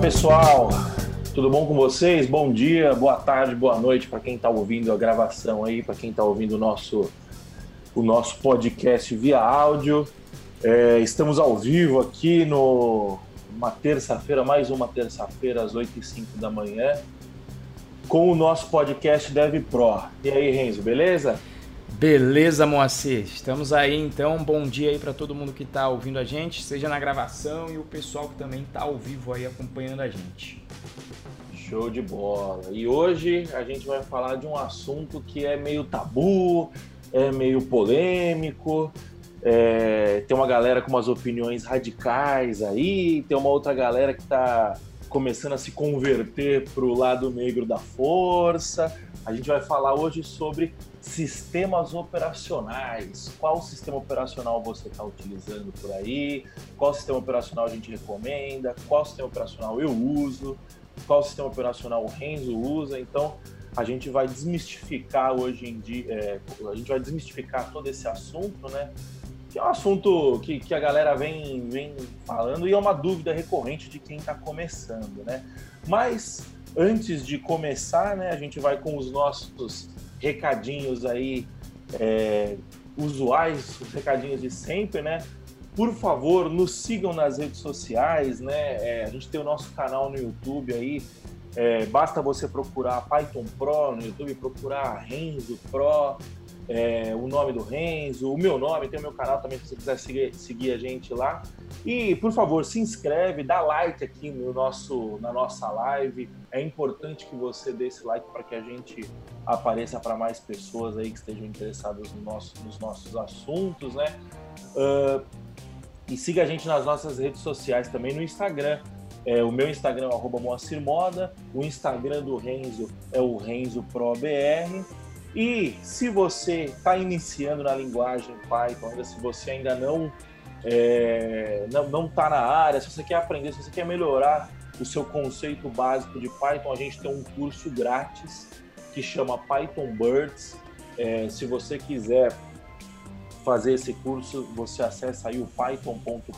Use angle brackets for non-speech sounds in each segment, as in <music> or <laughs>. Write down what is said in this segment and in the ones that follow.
pessoal, tudo bom com vocês? Bom dia, boa tarde, boa noite para quem está ouvindo a gravação aí, para quem está ouvindo o nosso, o nosso podcast via áudio. É, estamos ao vivo aqui no uma terça-feira, mais uma terça-feira, às 8 e 05 da manhã, com o nosso podcast Dev Pro. E aí, Renzo, beleza? Beleza, Moacir. Estamos aí então. Bom dia aí para todo mundo que está ouvindo a gente, seja na gravação e o pessoal que também está ao vivo aí acompanhando a gente. Show de bola. E hoje a gente vai falar de um assunto que é meio tabu, é meio polêmico. É, tem uma galera com umas opiniões radicais aí, tem uma outra galera que está começando a se converter para o lado negro da força. A gente vai falar hoje sobre sistemas operacionais. Qual sistema operacional você está utilizando por aí? Qual sistema operacional a gente recomenda? Qual sistema operacional eu uso? Qual sistema operacional o Renzo usa? Então, a gente vai desmistificar hoje em dia, é, a gente vai desmistificar todo esse assunto, né? Que é um assunto que, que a galera vem, vem falando e é uma dúvida recorrente de quem está começando, né? Mas antes de começar, né, a gente vai com os nossos recadinhos aí é, usuais, os recadinhos de sempre, né? Por favor, nos sigam nas redes sociais, né? É, a gente tem o nosso canal no YouTube aí. É, basta você procurar Python Pro no YouTube, procurar Renzo Pro, é, o nome do Renzo, o meu nome, tem o meu canal também, se você quiser seguir, seguir a gente lá. E, por favor, se inscreve, dá like aqui no nosso, na nossa live. É importante que você dê esse like para que a gente apareça para mais pessoas aí que estejam interessadas no nosso, nos nossos assuntos, né? Uh, e siga a gente nas nossas redes sociais também no Instagram. É, o meu Instagram é Moacir Moda, o Instagram do Renzo é o Renzo Pro BR. E se você está iniciando na linguagem Python, se você ainda não é, não está na área, se você quer aprender, se você quer melhorar o seu conceito básico de Python, a gente tem um curso grátis que chama Python Birds. É, se você quiser fazer esse curso, você acessa aí o python.pro.br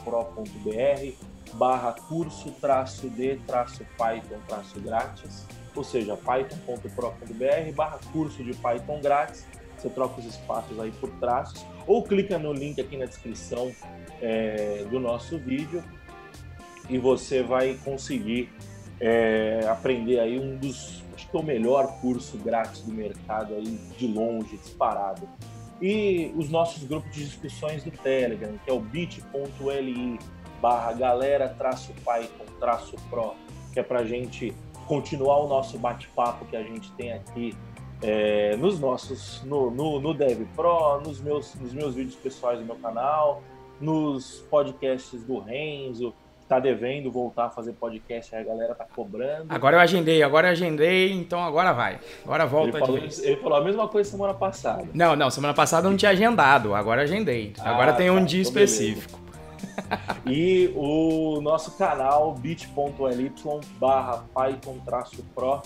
barra curso traço de traço Python traço grátis ou seja, python.pro.br barra curso de Python grátis. Você troca os espaços aí por traços ou clica no link aqui na descrição é, do nosso vídeo e você vai conseguir é, aprender aí um dos, acho que é o melhor curso grátis do mercado aí de longe, disparado. E os nossos grupos de discussões do Telegram, que é o bit.li barra galera traço Python traço pro, que é para gente continuar o nosso bate-papo que a gente tem aqui é, nos nossos, no, no, no Dev Pro, nos meus, nos meus vídeos pessoais do meu canal, nos podcasts do Renzo, tá devendo voltar a fazer podcast, aí a galera tá cobrando. Agora eu agendei, agora eu agendei, então agora vai. Agora volta ele falou, ele falou a mesma coisa semana passada. Não, não, semana passada eu não tinha agendado, agora eu agendei. Agora ah, tem um tá, dia então específico. Beleza e o nosso canal bit.ly barra python-pro,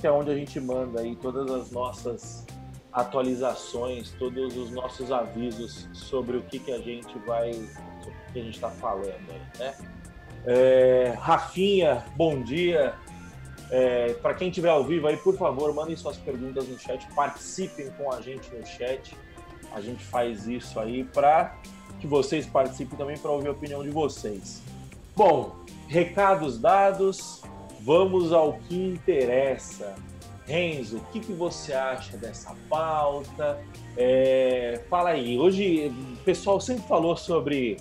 que é onde a gente manda aí todas as nossas atualizações, todos os nossos avisos sobre o que, que a gente vai, o que a gente está falando aí, né? É, Rafinha, bom dia. É, Para quem estiver ao vivo aí, por favor, mandem suas perguntas no chat, participem com a gente no chat. A gente faz isso aí para que vocês participem também para ouvir a opinião de vocês. Bom, recados dados, vamos ao que interessa. Renzo, o que, que você acha dessa pauta? É, fala aí, hoje o pessoal sempre falou sobre,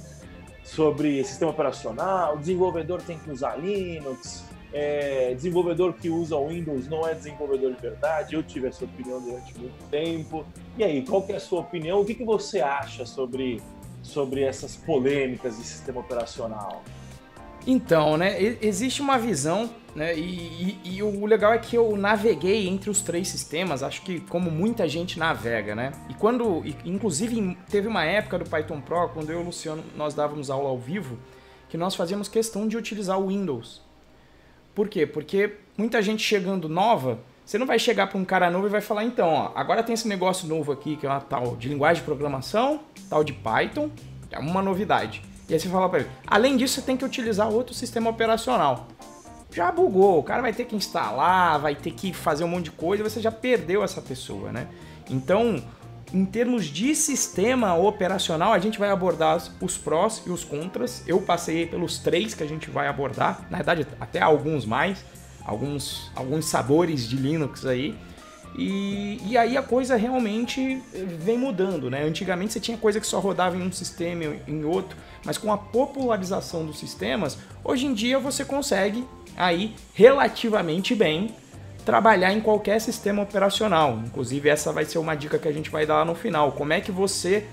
sobre sistema operacional, o desenvolvedor tem que usar Linux, é, desenvolvedor que usa Windows não é desenvolvedor de verdade. Eu tive essa opinião durante muito tempo. E aí, qual que é a sua opinião? O que, que você acha sobre sobre essas polêmicas de sistema operacional? Então, né, existe uma visão, né, e, e, e, o legal é que eu naveguei entre os três sistemas, acho que como muita gente navega, né, e quando, inclusive teve uma época do Python Pro, quando eu e o Luciano, nós dávamos aula ao vivo, que nós fazíamos questão de utilizar o Windows. Por quê? Porque muita gente chegando nova, você não vai chegar para um cara novo e vai falar, então, ó, agora tem esse negócio novo aqui, que é uma tal de linguagem de programação, tal de Python, é uma novidade. E aí você fala para ele, além disso, você tem que utilizar outro sistema operacional. já bugou. O cara vai ter que instalar, vai ter que fazer um monte de coisa, você já perdeu essa pessoa, né? Então, em termos de sistema operacional, a gente vai abordar os prós e os contras. Eu passei pelos três que a gente vai abordar, na verdade, até alguns mais, alguns, alguns sabores de Linux aí. E, e aí a coisa realmente vem mudando, né? Antigamente você tinha coisa que só rodava em um sistema e em outro, mas com a popularização dos sistemas, hoje em dia você consegue aí relativamente bem trabalhar em qualquer sistema operacional. Inclusive, essa vai ser uma dica que a gente vai dar lá no final. Como é que você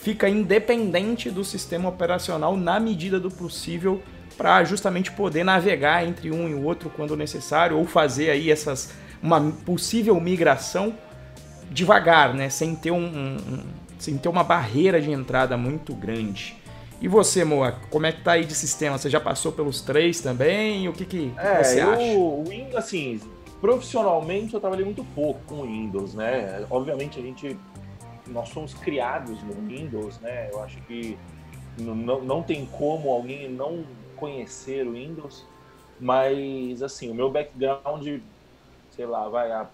fica independente do sistema operacional na medida do possível para justamente poder navegar entre um e o outro quando necessário ou fazer aí essas uma possível migração devagar, né, sem ter um, um sem ter uma barreira de entrada muito grande. E você, Moa, como é que tá aí de sistema? Você já passou pelos três também? O que, que é, você eu, acha? O Windows, assim, profissionalmente eu trabalhei muito pouco com Windows, né? Obviamente a gente, nós somos criados no Windows, né? Eu acho que não, não tem como alguém não conhecer o Windows, mas assim, o meu background, sei lá, vai a,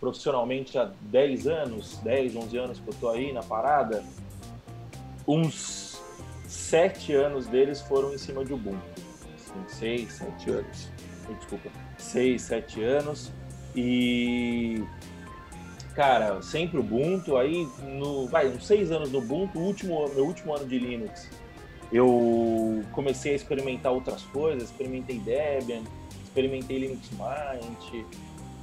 profissionalmente há 10 anos, 10, 11 anos que eu tô aí na parada, uns sete anos deles foram em cima de Ubuntu. Assim, seis, sete anos. Desculpa. Seis, sete anos. E. Cara, sempre Ubuntu. Aí, no, vai, uns seis anos no Ubuntu, último, meu último ano de Linux, eu comecei a experimentar outras coisas. Experimentei Debian, experimentei Linux Mint.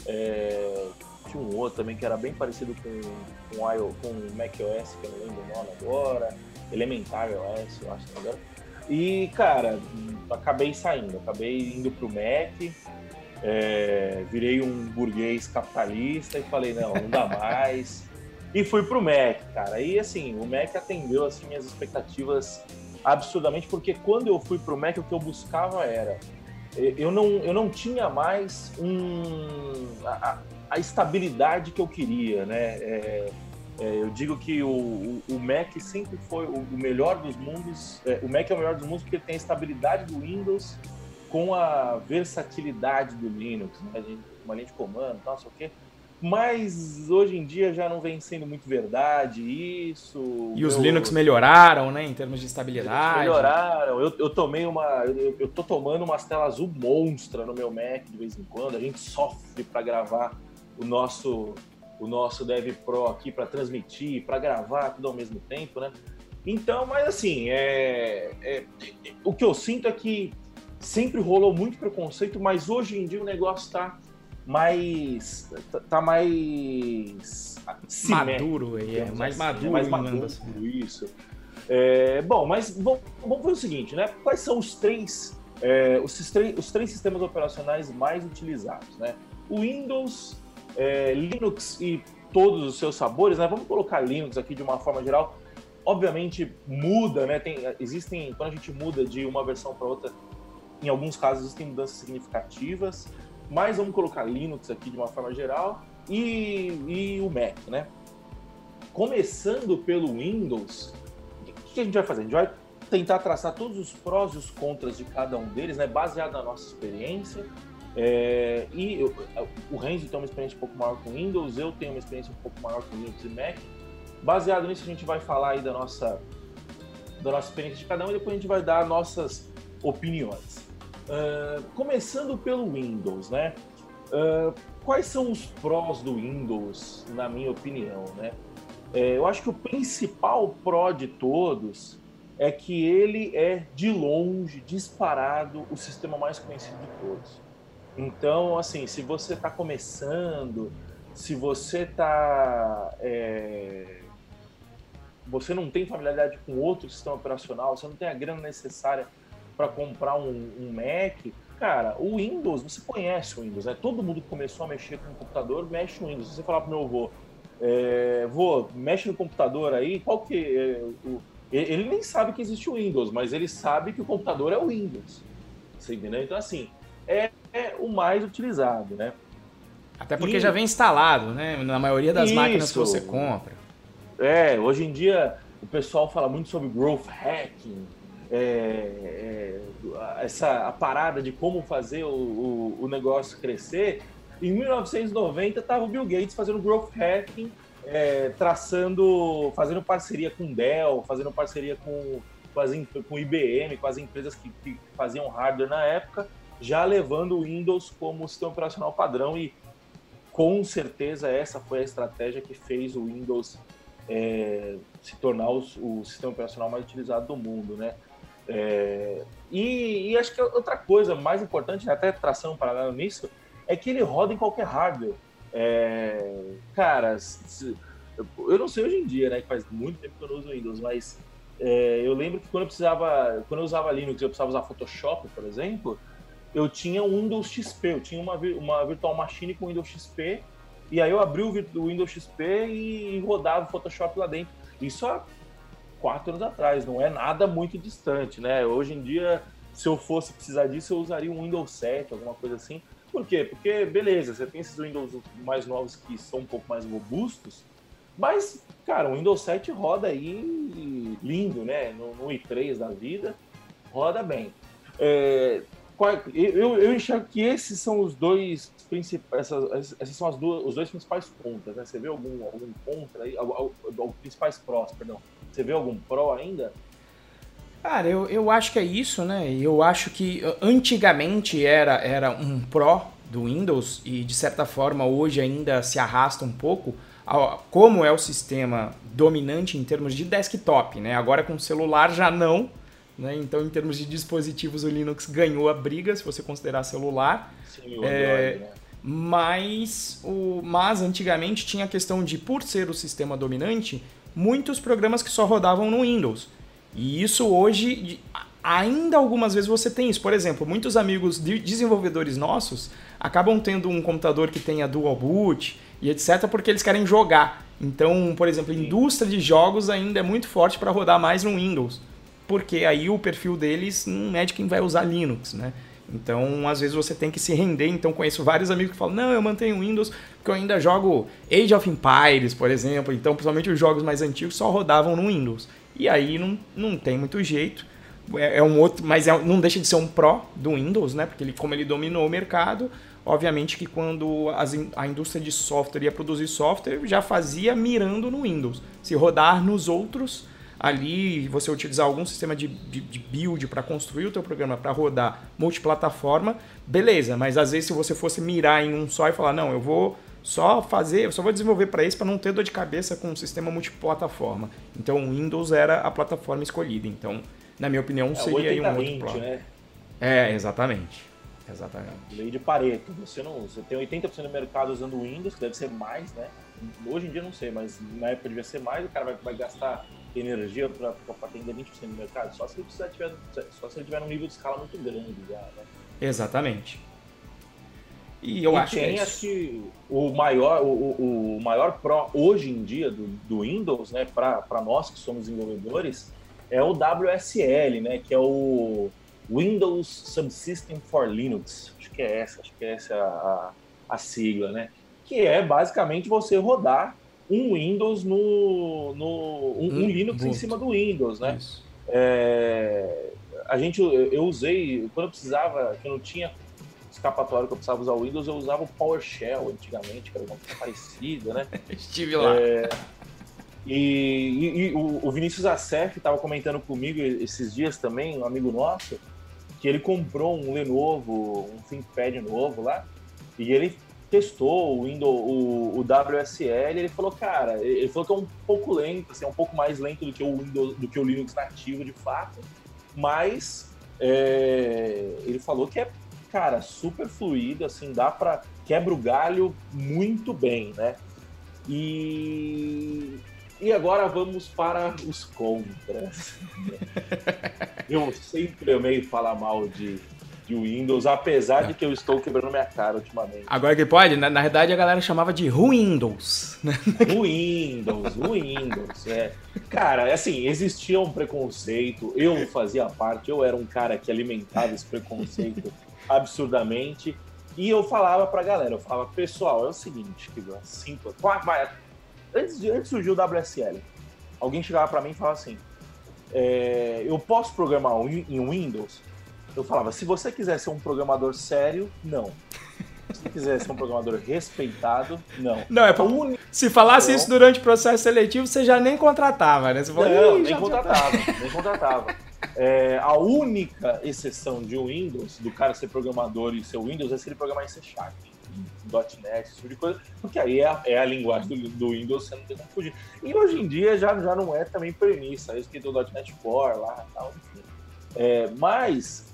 É, tinha um outro também que era bem parecido com, com, IO, com macOS, que eu não lembro o nome agora. Elementar OS, eu acho, agora. E, cara, acabei saindo, acabei indo pro Mac, é, virei um burguês capitalista e falei, não, não dá mais. e fui pro Mac, cara. E assim, o Mac atendeu assim, minhas expectativas absurdamente, porque quando eu fui pro Mac, o que eu buscava era. Eu não, eu não tinha mais um, a, a estabilidade que eu queria, né? É, é, eu digo que o, o, o, Mac sempre foi o, o melhor dos mundos. É, o Mac é o melhor dos mundos porque tem a estabilidade do Windows com a versatilidade do Linux, né? uma linha de comando, tal, sei o quê. Mas hoje em dia já não vem sendo muito verdade isso. E os Linux melhoraram, né, em termos de estabilidade. Melhoraram. Eu, eu tomei uma, eu, eu tô tomando umas telas azul monstra no meu Mac de vez em quando. A gente sofre para gravar o nosso o nosso Dev Pro aqui para transmitir, para gravar tudo ao mesmo tempo, né? Então, mas assim, é, é, o que eu sinto é que sempre rolou muito preconceito, mas hoje em dia o negócio está mais tá, tá mais maduro, é, é mais maduro, é mais maduro isso. É, bom, mas vamos, vamos ver o seguinte, né? Quais são os três, é, os, os três sistemas operacionais mais utilizados, né? O Windows, é, Linux e todos os seus sabores, né? Vamos colocar Linux aqui de uma forma geral. Obviamente muda, né? Tem, existem quando a gente muda de uma versão para outra, em alguns casos existem mudanças significativas, mas vamos colocar Linux aqui de uma forma geral e, e o Mac, né? Começando pelo Windows, o que a gente vai fazer? A gente vai tentar traçar todos os prós e os contras de cada um deles, né? Baseado na nossa experiência é, e eu, o Renzo tem uma experiência um pouco maior com Windows, eu tenho uma experiência um pouco maior com Linux e Mac. Baseado nisso, a gente vai falar aí da nossa, da nossa experiência de cada um e depois a gente vai dar nossas opiniões. Uh, começando pelo Windows, né? Uh, quais são os prós do Windows, na minha opinião, né? É, eu acho que o principal pró de todos é que ele é, de longe, disparado, o sistema mais conhecido de todos. Então, assim, se você está começando, se você está. É, você não tem familiaridade com outro sistema operacional, você não tem a grana necessária para comprar um, um, Mac, cara, o Windows, você conhece o Windows, né? Todo mundo que começou a mexer com o computador mexe no Windows. Se você falar para meu avô, é, vô, mexe no computador aí, qual que é, o, ele nem sabe que existe o Windows, mas ele sabe que o computador é o Windows. Você entendeu? Então, assim, é, é o mais utilizado, né? Até porque e... já vem instalado, né? Na maioria das Isso. máquinas que você compra. É, hoje em dia o pessoal fala muito sobre growth hacking. É, é, essa a parada de como fazer o, o, o negócio crescer, em 1990 estava o Bill Gates fazendo growth hacking, é, traçando, fazendo parceria com Dell, fazendo parceria com, com, as, com IBM, com as empresas que, que faziam hardware na época, já levando o Windows como sistema operacional padrão e com certeza essa foi a estratégia que fez o Windows é, se tornar o, o, sistema operacional mais utilizado do mundo, né? É, e, e, acho que outra coisa mais importante, até tração paralela nisso, é que ele roda em qualquer hardware. É, cara, eu não sei hoje em dia, né? Que faz muito tempo que eu não uso Windows, mas é, eu lembro que quando eu precisava, quando eu usava Linux, eu precisava usar Photoshop, por exemplo, eu tinha um Windows XP, eu tinha uma, uma virtual machine com Windows XP, e aí eu abri o Windows XP e rodava o Photoshop lá dentro. Isso há quatro anos atrás, não é nada muito distante, né? Hoje em dia, se eu fosse precisar disso, eu usaria um Windows 7, alguma coisa assim. Por quê? Porque, beleza, você tem esses Windows mais novos que são um pouco mais robustos, mas, cara, o Windows 7 roda aí lindo, né? No, no i3 da vida, roda bem. É, eu, eu enxergo que esses são os dois principais, essas, essas são as duas, os dois principais pontos, né? Você vê algum, algum contra aí, os principais prós, perdão. Você vê algum pró ainda? Cara, eu, eu acho que é isso, né? Eu acho que antigamente era, era um pró do Windows e de certa forma hoje ainda se arrasta um pouco, como é o sistema dominante em termos de desktop, né? Agora com celular já não, né? Então, em termos de dispositivos, o Linux ganhou a briga, se você considerar celular. Sim, o é, Android, né? Mas, o, mas antigamente tinha a questão de, por ser o sistema dominante, muitos programas que só rodavam no Windows. E isso hoje, ainda algumas vezes você tem isso. Por exemplo, muitos amigos de desenvolvedores nossos acabam tendo um computador que tenha dual boot e etc, porque eles querem jogar. Então, por exemplo, a indústria de jogos ainda é muito forte para rodar mais no Windows porque aí o perfil deles não é de quem vai usar Linux, né? Então, às vezes você tem que se render. Então, conheço vários amigos que falam: não, eu mantenho Windows porque eu ainda jogo Age of Empires, por exemplo. Então, principalmente os jogos mais antigos só rodavam no Windows. E aí não, não tem muito jeito. É, é um outro, mas é, não deixa de ser um pró do Windows, né? Porque ele, como ele dominou o mercado, obviamente que quando as, a indústria de software ia produzir software, já fazia mirando no Windows. Se rodar nos outros ali você utilizar algum sistema de, de, de build para construir o teu programa para rodar multiplataforma, beleza, mas às vezes se você fosse mirar em um só e falar, não, eu vou só fazer, eu só vou desenvolver para esse para não ter dor de cabeça com um sistema multiplataforma. Então o Windows era a plataforma escolhida. Então, na minha opinião, é, seria aí um outro plano. Né? É, exatamente. Exatamente. Lei de Pareto. Você não, você tem 80% do mercado usando Windows, que deve ser mais, né? Hoje em dia não sei, mas na época devia ser mais, o cara vai, vai gastar energia para atender 20% do mercado, só se ele precisar tiver, só se ele tiver um nível de escala muito grande já, né? Exatamente. E eu e acho tem, que, é acho que o maior, o, o maior pró hoje em dia do, do Windows, né, para nós que somos desenvolvedores, é o WSL, né, que é o Windows Subsystem for Linux. Acho que é essa, acho que é essa a, a sigla, né? Que é basicamente você rodar um Windows no. no um, um Linux em cima do Windows, né? É, a gente, eu usei, quando eu precisava, que eu não tinha escapatório que eu precisava usar o Windows, eu usava o PowerShell antigamente, que era uma coisa parecida, né? <laughs> Estive lá. É, e, e, e, o, o Vinícius Acef estava comentando comigo esses dias também, um amigo nosso, que ele comprou um Lenovo, um ThinkPad novo lá, e ele testou o Windows, o, o WSL, ele falou, cara, ele falou que é um pouco lento, assim, é um pouco mais lento do que o Windows, do que o Linux nativo de fato, mas é, ele falou que é, cara, super fluido, assim, dá para quebra o galho muito bem, né? E e agora vamos para os contras. <laughs> Eu sempre amei falar mal de de Windows, apesar de que eu estou quebrando minha cara ultimamente. Agora que pode, na, na verdade a galera chamava de Windows. Né? <laughs> Windows, Windows, é. Cara, assim, existia um preconceito, eu fazia parte, eu era um cara que alimentava esse preconceito absurdamente, e eu falava pra galera, eu falava, pessoal, é o seguinte, que simples, antes de, antes surgiu o WSL, alguém chegava pra mim e falava assim, é, eu posso programar em Windows? Eu falava, se você quiser ser um programador sério, não. Se você quiser ser um programador respeitado, não. Não, é pra... Se falasse isso durante o processo seletivo, você já nem contratava, né? Você falou, não, nem contratava, <laughs> nem contratava. É, a única exceção de Windows, do cara ser programador e ser Windows, é se ele programar em C Sharp, .NET, esse tipo de coisa, porque aí é a, é a linguagem do, do, Windows, você não tem como fugir. E hoje em dia já, já não é também premissa, isso que tem o .NET Core lá e tal, enfim. É, mas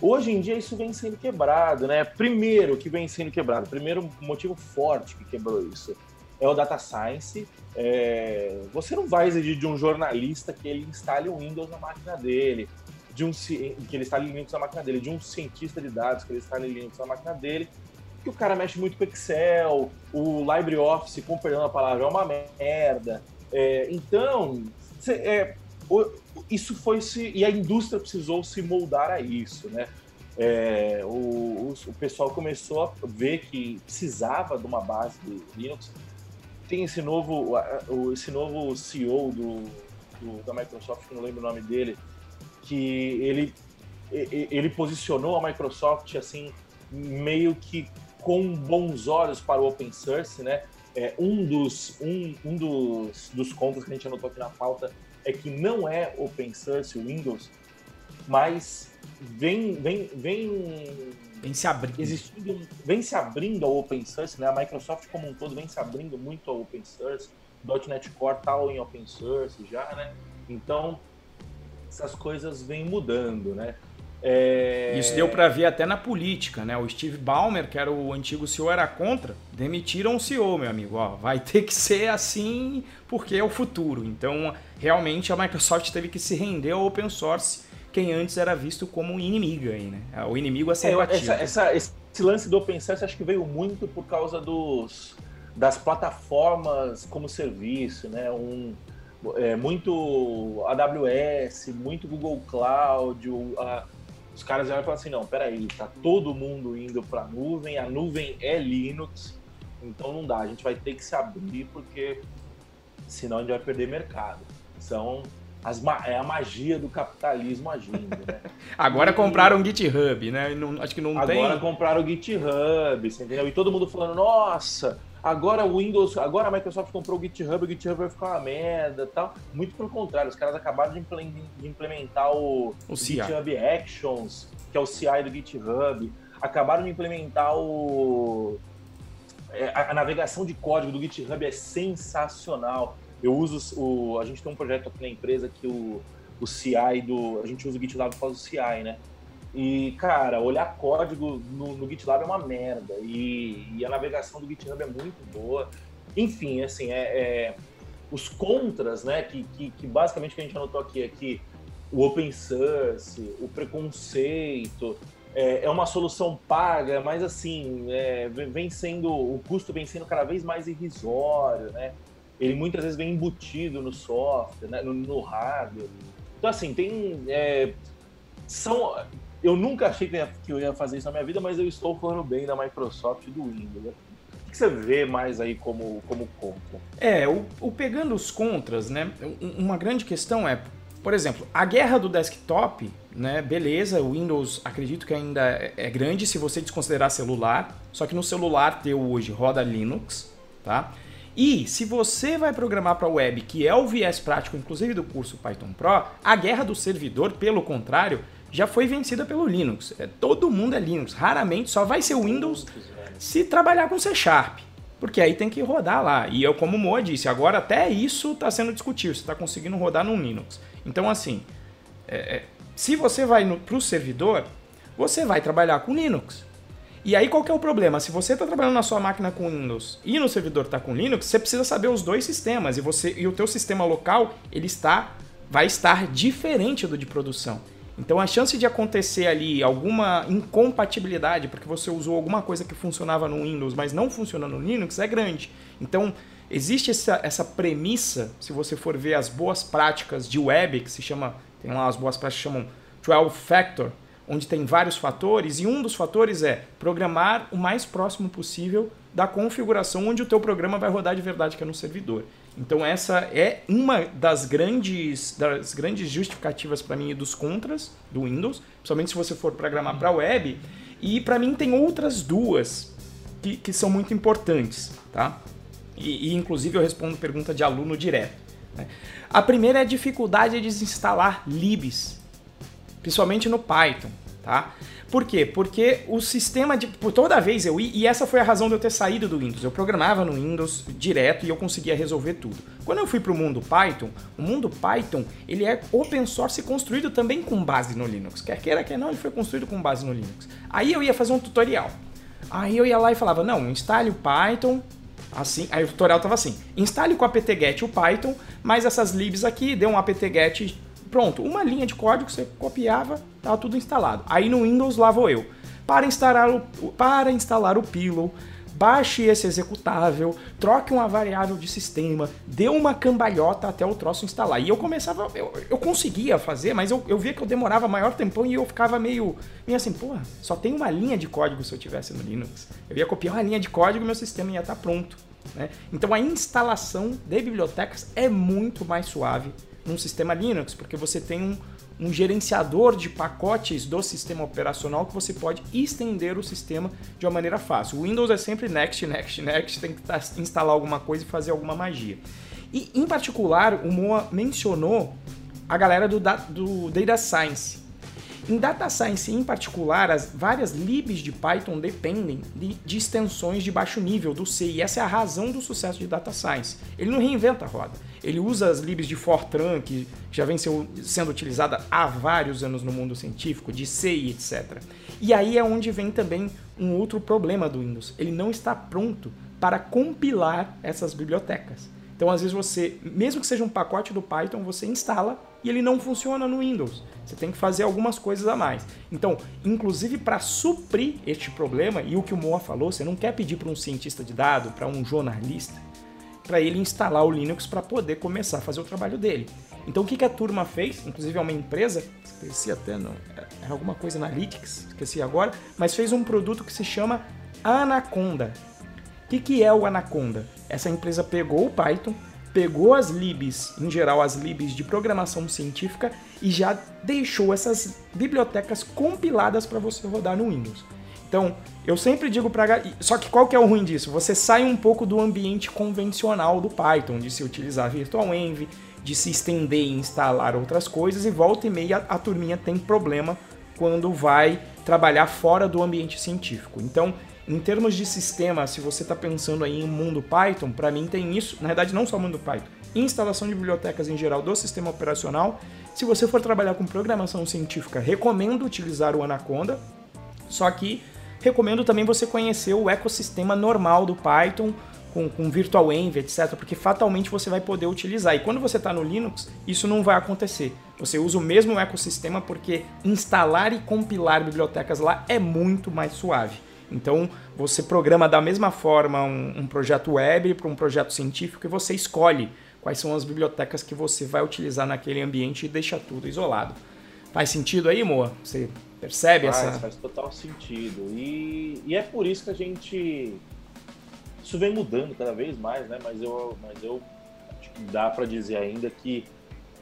Hoje em dia isso vem sendo quebrado, né? Primeiro que vem sendo quebrado, primeiro motivo forte que quebrou isso é o data science. É... Você não vai exigir de um jornalista que ele instale o Windows na máquina dele, de um que ele instale Linux na máquina dele, de um cientista de dados que ele instale Linux na máquina dele, que o cara mexe muito com Excel, o LibreOffice, com perdão a palavra, é uma merda. É... então, cê, é, isso foi se e a indústria precisou se moldar a isso, né? É, o, o, pessoal começou a ver que precisava de uma base de Linux. Tem esse novo, esse novo CEO do, do, da Microsoft, que não lembro o nome dele, que ele, ele posicionou a Microsoft assim meio que com bons olhos para o open source, né? É, um dos, um, um dos, dos contos que a gente anotou aqui na pauta é que não é open source o Windows, mas vem vem vem vem se abrindo existindo, vem se abrindo ao open source, né? A Microsoft como um todo vem se abrindo muito ao open source. .NET Core tá em open source já, né? Então essas coisas vêm mudando, né? É... Isso deu para ver até na política, né? O Steve Ballmer, que era o antigo CEO, era contra. Demitiram o CEO, meu amigo. Ó, vai ter que ser assim porque é o futuro. Então, realmente, a Microsoft teve que se render ao open source, quem antes era visto como inimigo aí, né? O inimigo a ser é. Essa, essa, esse lance do open source acho que veio muito por causa dos, das plataformas como serviço, né? Um, é, muito AWS, muito Google Cloud, a, os caras vão falar assim, não, peraí, tá todo mundo indo para a nuvem, a nuvem é Linux, então não dá, a gente vai ter que se abrir porque senão a gente vai perder mercado. São as, é a magia do capitalismo agindo, né? <laughs> Agora compraram o GitHub, né? Não, acho que não agora tem. Agora compraram o GitHub, você entendeu? E todo mundo falando, nossa, Agora o Windows, agora a Microsoft comprou o GitHub, o GitHub vai ficar uma merda tal. Muito pelo contrário, os caras acabaram de implementar o, o GitHub Actions, que é o CI do GitHub. Acabaram de implementar o. É, a, a navegação de código do GitHub é sensacional. Eu uso o. A gente tem um projeto aqui na empresa que o, o CI do. A gente usa o GitLab por causa do CI, né? E, cara, olhar código no, no GitLab é uma merda. E, e, a navegação do GitHub é muito boa. Enfim, assim, é, é os contras, né, que, que, que, basicamente que a gente anotou aqui é que o open source, o preconceito, é, é uma solução paga, mas assim, é, vem sendo, o custo vem sendo cada vez mais irrisório, né? Ele muitas vezes vem embutido no software, né, no, no hardware. Então, assim, tem. É, são eu nunca achei que eu, ia, fazer isso na minha vida, mas eu estou falando bem da Microsoft e do Windows. Né? O que você vê mais aí como, como contra? É, o, o pegando os contras, né? Uma grande questão é, por exemplo, a guerra do desktop, né? Beleza, o Windows acredito que ainda é, é grande se você desconsiderar celular, só que no celular teu hoje roda Linux, tá? E se você vai programar para web, que é o viés prático, inclusive do curso Python Pro, a guerra do servidor, pelo contrário, já foi vencida pelo Linux. É, todo mundo é Linux. Raramente só vai ser Windows se trabalhar com C Sharp. Porque aí tem que rodar lá. E eu, como o Moa disse, agora até isso está sendo discutido. Você está conseguindo rodar no Linux. Então, assim, é, é, se você vai para o servidor, você vai trabalhar com Linux. E aí qual que é o problema? Se você está trabalhando na sua máquina com Windows e no servidor está com Linux, você precisa saber os dois sistemas e você e o teu sistema local ele está vai estar diferente do de produção. Então a chance de acontecer ali alguma incompatibilidade, porque você usou alguma coisa que funcionava no Windows, mas não funciona no Linux, é grande. Então existe essa, essa premissa, se você for ver as boas práticas de web, que se chama, tem lá as boas práticas chamam 12 Factor, onde tem vários fatores, e um dos fatores é programar o mais próximo possível da configuração onde o teu programa vai rodar de verdade, que é no servidor. Então essa é uma das grandes, das grandes justificativas para mim dos contras do Windows, principalmente se você for programar para web. E para mim tem outras duas que, que são muito importantes, tá? E, e, inclusive eu respondo pergunta de aluno direto. Né? A primeira é a dificuldade de desinstalar libs, principalmente no Python, tá? Por quê? Porque o sistema de. Por toda vez eu ia, e essa foi a razão de eu ter saído do Windows. Eu programava no Windows direto e eu conseguia resolver tudo. Quando eu fui para o mundo Python, o mundo Python ele é open source construído também com base no Linux. Quer queira, quer não, ele foi construído com base no Linux. Aí eu ia fazer um tutorial. Aí eu ia lá e falava: não, instale o Python, Assim, aí o tutorial tava assim: instale com apt-get o Python, mas essas libs aqui, dê um apt-get Pronto, uma linha de código você copiava, tava tudo instalado. Aí no Windows lá vou eu. Para instalar o, para instalar o Pillow, baixe esse executável, troque uma variável de sistema, dê uma cambalhota até o troço instalar. E eu começava, eu, eu conseguia fazer, mas eu, eu via que eu demorava maior tempão e eu ficava meio, meio assim, porra, só tem uma linha de código se eu tivesse no Linux. Eu ia copiar uma linha de código e meu sistema ia estar pronto. Né? Então a instalação de bibliotecas é muito mais suave num sistema Linux, porque você tem um, um gerenciador de pacotes do sistema operacional que você pode estender o sistema de uma maneira fácil. O Windows é sempre next, next, next, tem que instalar alguma coisa e fazer alguma magia. E, em particular, o Moa mencionou a galera do, do Data Science. Em Data Science, em particular, as várias libs de Python dependem de, de, extensões de baixo nível do C, e essa é a razão do sucesso de Data Science. Ele não reinventa a roda. Ele usa as libs de Fortran, que já vem sendo utilizada há vários anos no mundo científico, de C e etc. E aí é onde vem também um outro problema do Windows. Ele não está pronto para compilar essas bibliotecas. Então, às vezes, você, mesmo que seja um pacote do Python, você instala e ele não funciona no Windows. Você tem que fazer algumas coisas a mais. Então, inclusive para suprir este problema, e o que o Moa falou, você não quer pedir para um cientista de dados, para um jornalista, para ele instalar o Linux para poder começar a fazer o trabalho dele. Então, o que, que a turma fez? Inclusive, é uma empresa, esqueci até, não, era alguma coisa Analytics, esqueci agora, mas fez um produto que se chama Anaconda. O que, que é o Anaconda? Essa empresa pegou o Python, pegou as libs, em geral as libs de programação científica, e já deixou essas bibliotecas compiladas para você rodar no Windows. Então, eu sempre digo para só que qual que é o ruim disso? Você sai um pouco do ambiente convencional do Python, de se utilizar virtualenv, de se estender e instalar outras coisas e volta e meia a turminha tem problema quando vai trabalhar fora do ambiente científico. Então, em termos de sistema, se você está pensando aí em mundo Python, para mim tem isso, na verdade não só mundo Python, instalação de bibliotecas em geral do sistema operacional. Se você for trabalhar com programação científica, recomendo utilizar o Anaconda, só que recomendo também você conhecer o ecossistema normal do Python, com, com virtualenv, etc., porque fatalmente você vai poder utilizar. E quando você está no Linux, isso não vai acontecer. Você usa o mesmo ecossistema porque instalar e compilar bibliotecas lá é muito mais suave. Então, você programa da mesma forma um, um projeto web para um projeto científico e você escolhe quais são as bibliotecas que você vai utilizar naquele ambiente e deixa tudo isolado. Faz sentido aí, Moa? Você percebe faz, essa? Faz total sentido. E, e é por isso que a gente. Isso vem mudando cada vez mais, né? Mas eu, mas eu acho que dá para dizer ainda que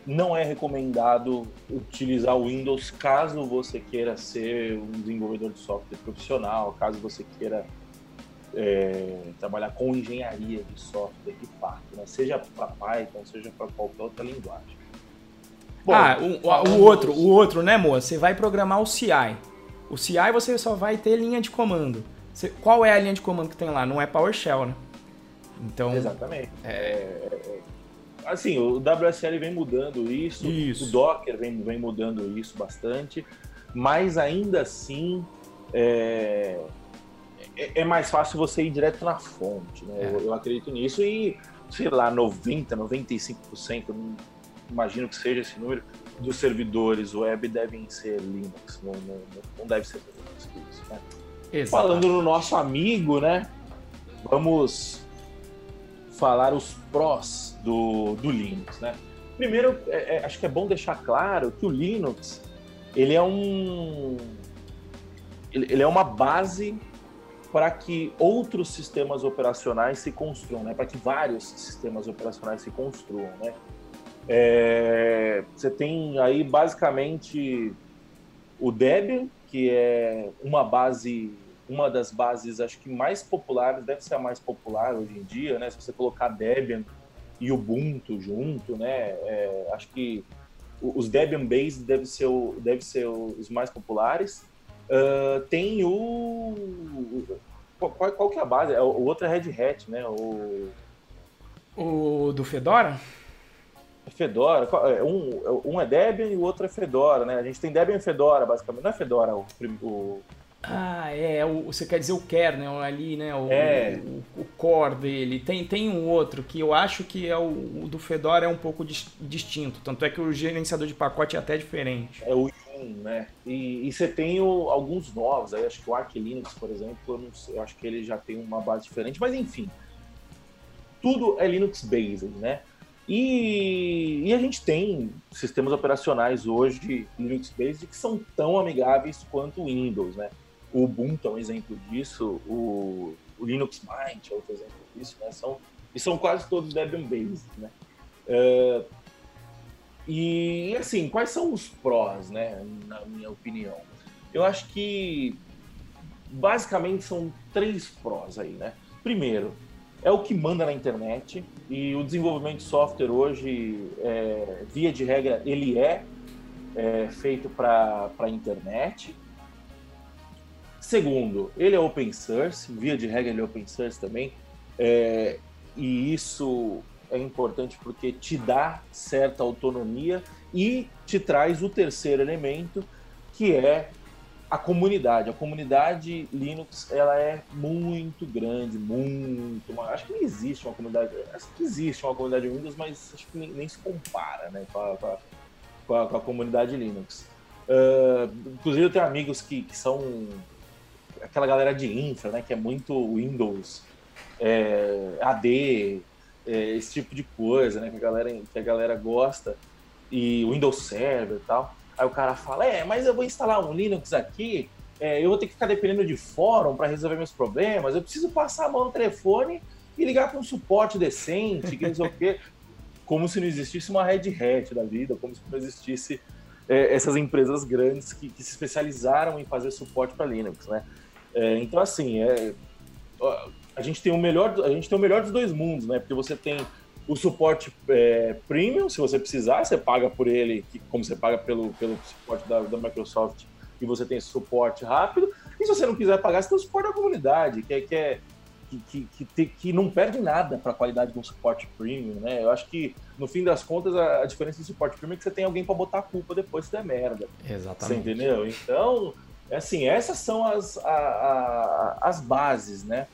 não é recomendado utilizar o Windows caso você queira ser um desenvolvedor de software profissional, caso você queira é, trabalhar com engenharia de software de fato, né? seja para Python, seja para qualquer outra linguagem. Bom, ah, o, o, outro, o outro, né, moça? Você vai programar o CI. O CI você só vai ter linha de comando. Você, qual é a linha de comando que tem lá? Não é PowerShell, né? Então, Exatamente. É, assim, o WSL vem mudando isso, isso. o Docker vem, vem mudando isso bastante, mas ainda assim é, é, é mais fácil você ir direto na fonte, né? É. Eu, eu, acredito nisso e, sei lá, 90, 95%, imagino que seja esse número, dos servidores web devem ser Linux, não, não, não deve ser Linux isso, né? Falando no nosso amigo, né? Vamos falar os prós do, do Linux, né? Primeiro, é, é, acho que é bom deixar claro que o Linux ele é um ele, ele é uma base para que outros sistemas operacionais se construam, né? para que vários sistemas operacionais se construam. Né? É, você tem aí basicamente o Debian, que é uma base, uma das bases acho que mais populares, deve ser a mais popular hoje em dia, né? Se você colocar Debian e Ubuntu junto, né? É, acho que os Debian Base deve ser, o, deve ser os mais populares. Uh, tem o. Qual, qual, que é a base? É, o outro é Red Hat, né? O, o do Fedora? Fedora. É, um, um é Debian e o outro é Fedora, né? A gente tem Debian e Fedora, basicamente. Não é Fedora o, o ah, é, o, você quer dizer o kernel ali, né? O, é. o, o, core dele. Tem, tem um outro que eu acho que é o, o do Fedora é um pouco dis, distinto. Tanto é que o gerenciador de pacote é até diferente. É o Yum, né? E, e você tem o, alguns novos, aí acho que o Arch Linux, por exemplo, eu, não sei, eu acho que ele já tem uma base diferente, mas enfim. Tudo é Linux based, né? E, e, a gente tem sistemas operacionais hoje Linux based que são tão amigáveis quanto o Windows, né? O Ubuntu é um exemplo disso, o, Linux Mint é outro exemplo disso, né? São, e são quase todos Debian-based, né? Uh, e, assim, quais são os prós, né? Na minha opinião. Eu acho que basicamente são três prós aí, né? Primeiro, é o que manda na internet e o desenvolvimento de software hoje, é, via de regra, ele é, é feito para a internet. Segundo, ele é open source, via de regra ele é open source também, é, e isso é importante porque te dá certa autonomia e te traz o terceiro elemento, que é a comunidade. A comunidade Linux ela é muito grande, muito. Acho que não existe uma comunidade. Acho que existe uma comunidade Windows, mas acho que nem, nem se compara né, com, a, com, a, com a comunidade Linux. Uh, inclusive, eu tenho amigos que, que são aquela galera de infra, né, que é muito Windows, é, AD, é, esse tipo de coisa, né, que a galera, que a galera gosta, e Windows Server e tal. Aí o cara fala, é, mas eu vou instalar um Linux aqui, é, eu vou ter que ficar dependendo de fórum para resolver meus problemas, eu preciso passar a mão no telefone e ligar para um suporte decente, que não sei o quê. <laughs> Como se não existisse uma Red Hat da vida, como se não existisse é, essas empresas grandes que, que, se especializaram em fazer suporte para Linux, né? É, então, assim, é, a, gente tem o melhor, a gente tem o melhor dos dois mundos, né? Porque você tem o suporte é, premium, se você precisar, você paga por ele, como você paga pelo, pelo suporte da, da Microsoft, e você tem suporte rápido. E se você não quiser pagar, você tem o suporte da comunidade, que é, que, é, que, que, que, que não perde nada para a qualidade de um suporte premium, né? Eu acho que, no fim das contas, a, a diferença do suporte premium é que você tem alguém para botar a culpa depois se der merda. Exatamente. Você entendeu? Então, assim, essas são as, a, a, as bases, né?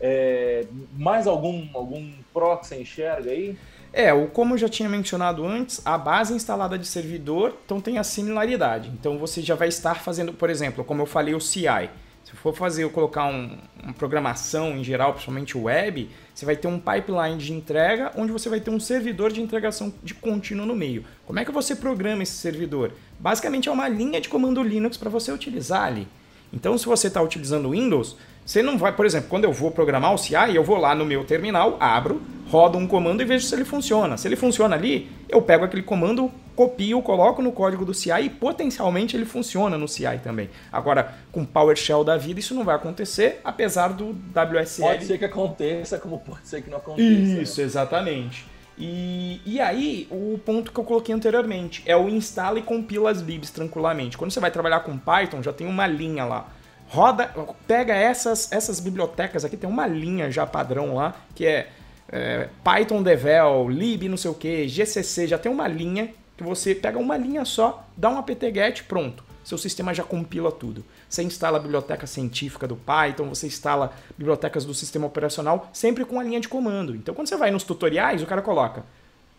É, mais algum, algum pró que você enxerga aí? É, o, como eu já tinha mencionado antes, a base instalada de servidor, então tem a similaridade. Então você já vai estar fazendo, por exemplo, como eu falei, o CI. Se for fazer ou colocar um, uma programação em geral, principalmente web, você vai ter um pipeline de entrega onde você vai ter um servidor de entregação de contínuo no meio. Como é que você programa esse servidor? Basicamente é uma linha de comando Linux para você utilizar ali. Então, se você está utilizando Windows, você não vai, por exemplo, quando eu vou programar o CI, eu vou lá no meu terminal, abro, rodo um comando e vejo se ele funciona. Se ele funciona ali, eu pego aquele comando, copio, coloco no código do CI e potencialmente ele funciona no CI também. Agora, com PowerShell da vida, isso não vai acontecer, apesar do WSL. Pode ser que aconteça, como pode ser que não aconteça. Isso, né? exatamente. E, e aí, o ponto que eu coloquei anteriormente é o instala e compila as libs tranquilamente. Quando você vai trabalhar com Python, já tem uma linha lá roda, pega essas, essas bibliotecas aqui, tem uma linha já padrão lá, que é, é Python Devel, lib não sei o que, GCC, já tem uma linha que você pega uma linha só, dá um apt-get, pronto. Seu sistema já compila tudo. Você instala a biblioteca científica do Python, você instala bibliotecas do sistema operacional, sempre com a linha de comando. Então, quando você vai nos tutoriais, o cara coloca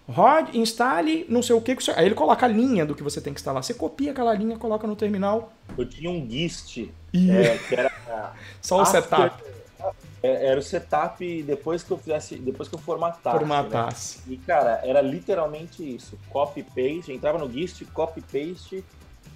Rod, instale não sei o que. Aí ele coloca a linha do que você tem que instalar. Você copia aquela linha, coloca no terminal. Eu tinha um GIST, é, que era. <laughs> Só o setup. É, era o setup depois que eu fizesse, depois que eu formatasse. Formatasse. Né? E, cara, era literalmente isso. Copy paste, entrava no GIST, copy paste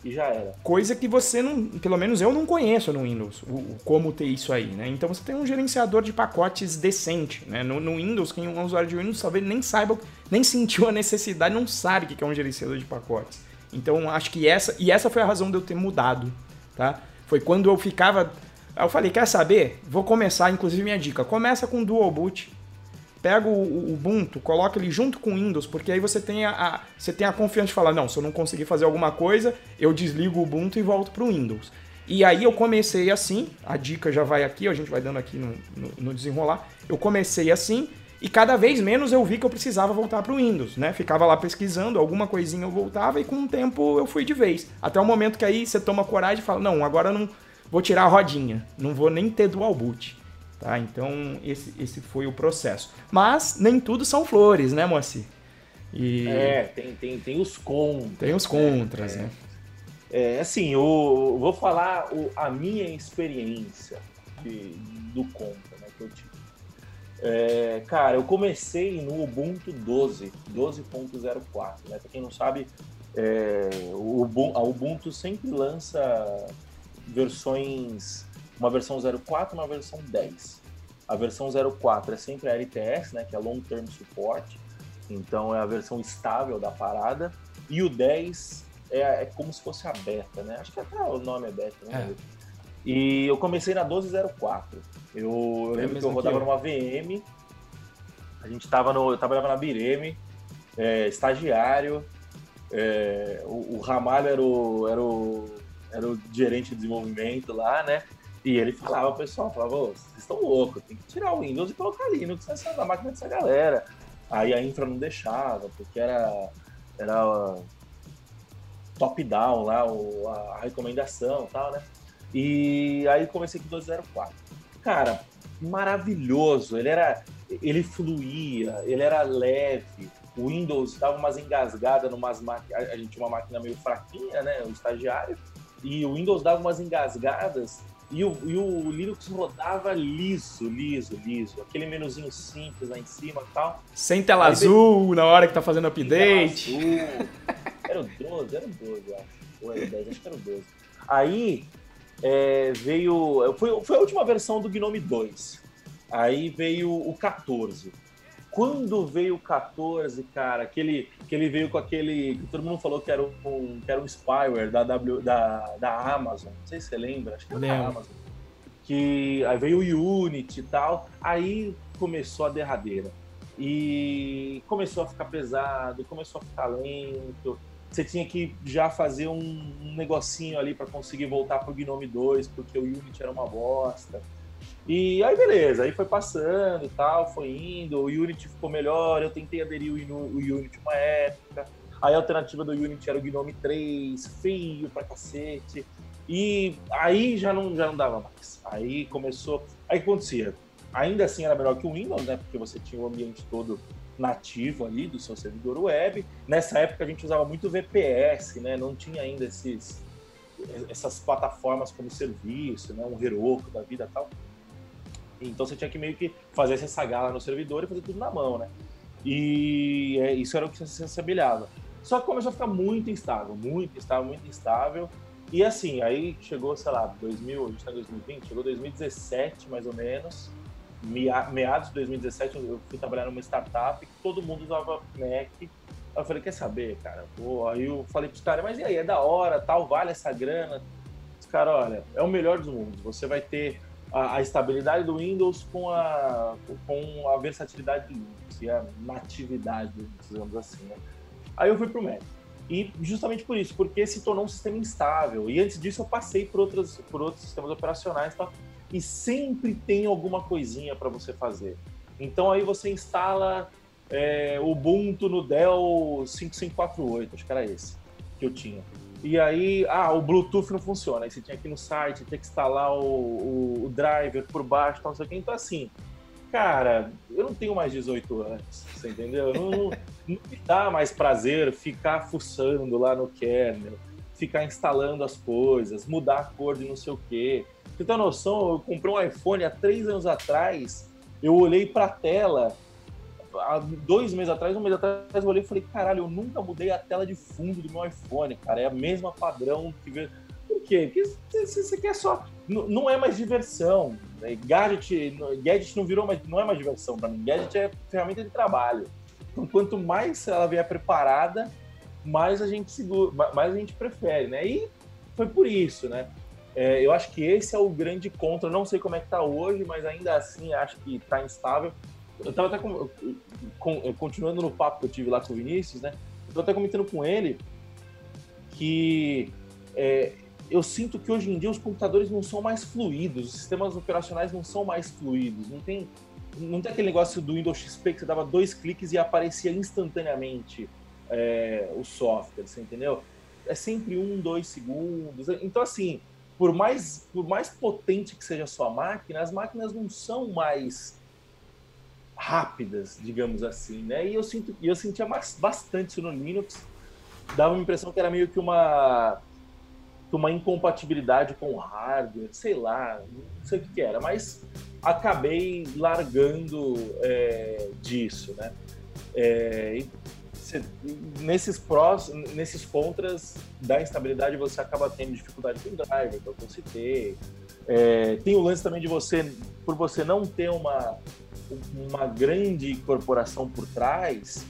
e já era. Coisa que você não, pelo menos eu não conheço no Windows, o, o como ter isso aí, né? Então você tem um gerenciador de pacotes decente, né? No, no Windows, quem é um usuário de Windows talvez nem saiba, nem <laughs> sentiu a necessidade, não sabe o que é um gerenciador de pacotes. Então acho que essa, e essa foi a razão de eu ter mudado, tá? Foi quando eu ficava, eu falei, quer saber? Vou começar, inclusive minha dica, começa com Dual Boot, pega o, Ubuntu, coloca ele junto com o Windows, porque aí você tem a, a, você tem a confiança de falar, não, se eu não conseguir fazer alguma coisa, eu desligo o Ubuntu e volto para o Windows. E aí eu comecei assim, a dica já vai aqui, a gente vai dando aqui no, no, no desenrolar. Eu comecei assim e cada vez menos eu vi que eu precisava voltar para o Windows, né? Ficava lá pesquisando, alguma coisinha eu voltava e com o tempo eu fui de vez. Até o momento que aí você toma coragem e fala, não, agora não vou tirar a rodinha, não vou nem ter dual boot. Tá? Então, esse, esse foi o processo. Mas nem tudo são flores, né, Moacir? E... É, tem, tem, tem os contras. Tem os contras, é, né? É, assim, eu vou falar a minha experiência de, do contra, né, que eu tive. É, cara, eu comecei no Ubuntu 12, 12.04, né? Pra quem não sabe, é, o, a Ubuntu sempre lança versões uma versão 04 e uma versão 10. A versão 04 é sempre a LTS, né, que é Long Term Support, então é a versão estável da parada, e o 10 é, é como se fosse a beta, né? Acho que até o nome é beta, né? É. E eu comecei na 1204. Eu, eu lembro que eu rodava que eu. numa VM, a gente tava no, eu trabalhava na Bireme, é, estagiário, é, o, o, Ramalho era o, era, o, era o gerente de desenvolvimento lá, né? E ele falava, pessoal falava, vocês estão loucos, tem que tirar o Windows e colocar Linux nessa, na máquina dessa galera. Aí a infra não deixava, porque era, era top-down lá, o, a, recomendação e tal, né? E aí comecei com 204. Cara, maravilhoso, ele era, ele fluía, ele era leve, o Windows dava umas engasgadas numas máquinas, a gente tinha uma máquina meio fraquinha, né, o estagiário, e o Windows dava umas engasgadas e o, e o Linux rodava liso, liso, liso. Aquele menuzinho simples lá em cima e tal. Sem tela Aí azul na hora que tá fazendo update. Era o 12, era o 12, eu acho. Ou era o 10, acho que era o 12. Aí é, veio. Foi, foi a última versão do Gnome 2. Aí veio o 14. Quando veio o 14, cara, que ele, que ele veio com aquele. Que todo mundo falou que era um, que era um spyware da, w, da, da Amazon. Não sei se você lembra, acho que era da Amazon. Que aí veio o Unity e tal. Aí começou a derradeira. E começou a ficar pesado, começou a ficar lento. Você tinha que já fazer um, um negocinho ali para conseguir voltar pro Gnome 2, porque o Unity era uma bosta. E aí, beleza, aí foi passando e tal, foi indo, o Unity ficou melhor, eu tentei aderir o Unity uma época, aí a alternativa do Unity era o Gnome 3, feio pra cacete, e aí já não, já não dava mais. Aí começou. Aí o que acontecia? Ainda assim era melhor que o Windows, né? Porque você tinha o ambiente todo nativo ali do seu servidor web. Nessa época a gente usava muito VPS, né? Não tinha ainda esses, essas plataformas como serviço, né? Um Heroku da vida tal. Então você tinha que meio que fazer essa sagala no servidor e fazer tudo na mão, né? E é, isso era o que você se habilitava. Só que começou a ficar muito instável, muito instável, muito instável. E assim, aí chegou, sei lá, 2000, a gente tá em 2020, chegou 2017 mais ou menos, meados de 2017, eu fui trabalhar numa startup que todo mundo usava Mac. Aí eu falei, quer saber, cara? Pô, aí eu falei pros caras, mas e aí, é da hora, tal, vale essa grana? Os caras, olha, é o melhor dos mundos. Você vai ter a, a, estabilidade do Windows com a, com a versatilidade do Linux e a natividade, digamos assim. Né? Aí eu fui para o Mac. E justamente por isso, porque se tornou um sistema instável. E antes disso eu passei por, outros por outros sistemas operacionais e tal. E sempre tem alguma coisinha para você fazer. Então aí você instala é, Ubuntu no Dell 5548, acho que era esse que eu tinha. E aí, ah, o Bluetooth não funciona. Aí você tinha que ir no site, tinha que instalar o, o, o driver por baixo, tal, não sei o quê. Então, assim, cara, eu não tenho mais 18 anos, você entendeu? Não, não, não me dá mais prazer ficar fuçando lá no kernel, ficar instalando as coisas, mudar a cor de não sei o quê. Você tem noção? Eu comprei um iPhone há três anos atrás, eu olhei para a tela, dois meses atrás, um mês atrás, eu olhei e falei, caralho, eu nunca mudei a tela de fundo do meu iPhone, cara. É a mesma padrão que. Por quê? Porque você quer só. Não é mais diversão. Né? Gadget, gadget não virou mais. Não é mais diversão para mim. Gadget é ferramenta de trabalho. Então, quanto mais ela vier preparada, mais a gente segura, mais a gente prefere, né? E foi por isso, né? É, eu acho que esse é o grande contra. não sei como é que tá hoje, mas ainda assim acho que tá instável. Eu tava até com, com, continuando no papo que eu tive lá com o Vinícius, né? Eu tô até comentando com ele que é, eu sinto que hoje em dia os computadores não são mais fluidos, os sistemas operacionais não são mais fluidos, não tem, não tem aquele negócio do Windows XP que você dava dois cliques e aparecia instantaneamente é, o software, você entendeu? É sempre um, dois segundos. Então, assim, por mais, por mais potente que seja a sua máquina, as máquinas não são mais rápidas, digamos assim, né? E eu sinto, eu sentia bastante isso no Linux. Dava uma impressão que era meio que uma uma incompatibilidade com o hardware, sei lá, não sei o que, era, mas acabei largando é, disso, né? É, nesses prós, nesses contras da instabilidade, você acaba tendo dificuldade com o driver, que eu citei. É, tem o lance também de você, por você não ter uma, uma grande corporação por trás,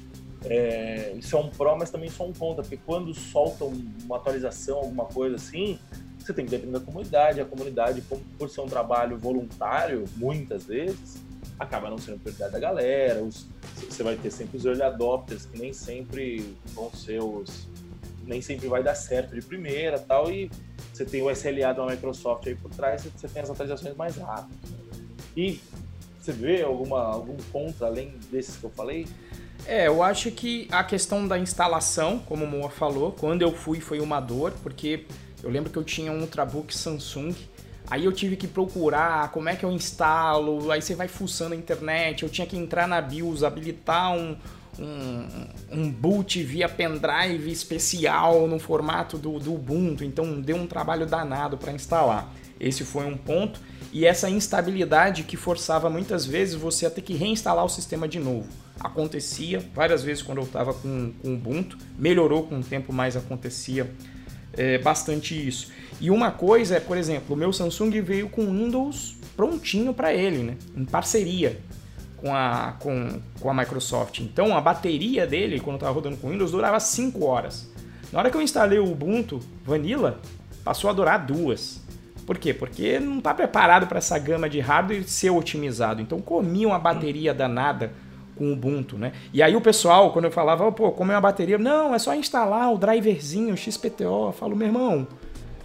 é, isso é um pró, mas também só um contra, porque quando soltam uma atualização, alguma coisa assim, você tem que depender da comunidade. A comunidade, por ser um trabalho voluntário, muitas vezes, acaba não sendo prioridade da galera. Os, você vai ter sempre os early adopters, que nem sempre vão ser os. Nem sempre vai dar certo de primeira tal. E você tem o SLA da Microsoft aí por trás, você tem as atualizações mais rápidas. E você vê alguma, algum contra além desses que eu falei? É, eu acho que a questão da instalação, como o Moa falou, quando eu fui foi uma dor, porque eu lembro que eu tinha um Ultrabook Samsung Aí eu tive que procurar como é que eu instalo, aí você vai fuçando a internet, eu tinha que entrar na BIOS, habilitar um, um, um boot via pendrive especial no formato do, do Ubuntu, então deu um trabalho danado para instalar. Esse foi um ponto. E essa instabilidade que forçava muitas vezes você a ter que reinstalar o sistema de novo. Acontecia várias vezes quando eu estava com, com Ubuntu, melhorou com o tempo, mas acontecia é, bastante isso. E uma coisa é, por exemplo, o meu Samsung veio com Windows prontinho para ele, né? em parceria com a, com, com a Microsoft. Então a bateria dele, quando estava rodando com Windows, durava 5 horas. Na hora que eu instalei o Ubuntu Vanilla, passou a durar duas. Por quê? Porque não está preparado para essa gama de hardware ser otimizado. Então comia uma bateria danada com o Ubuntu, né? E aí o pessoal, quando eu falava, pô, como é uma bateria? Não, é só instalar o driverzinho XPTO. Eu falo, meu irmão,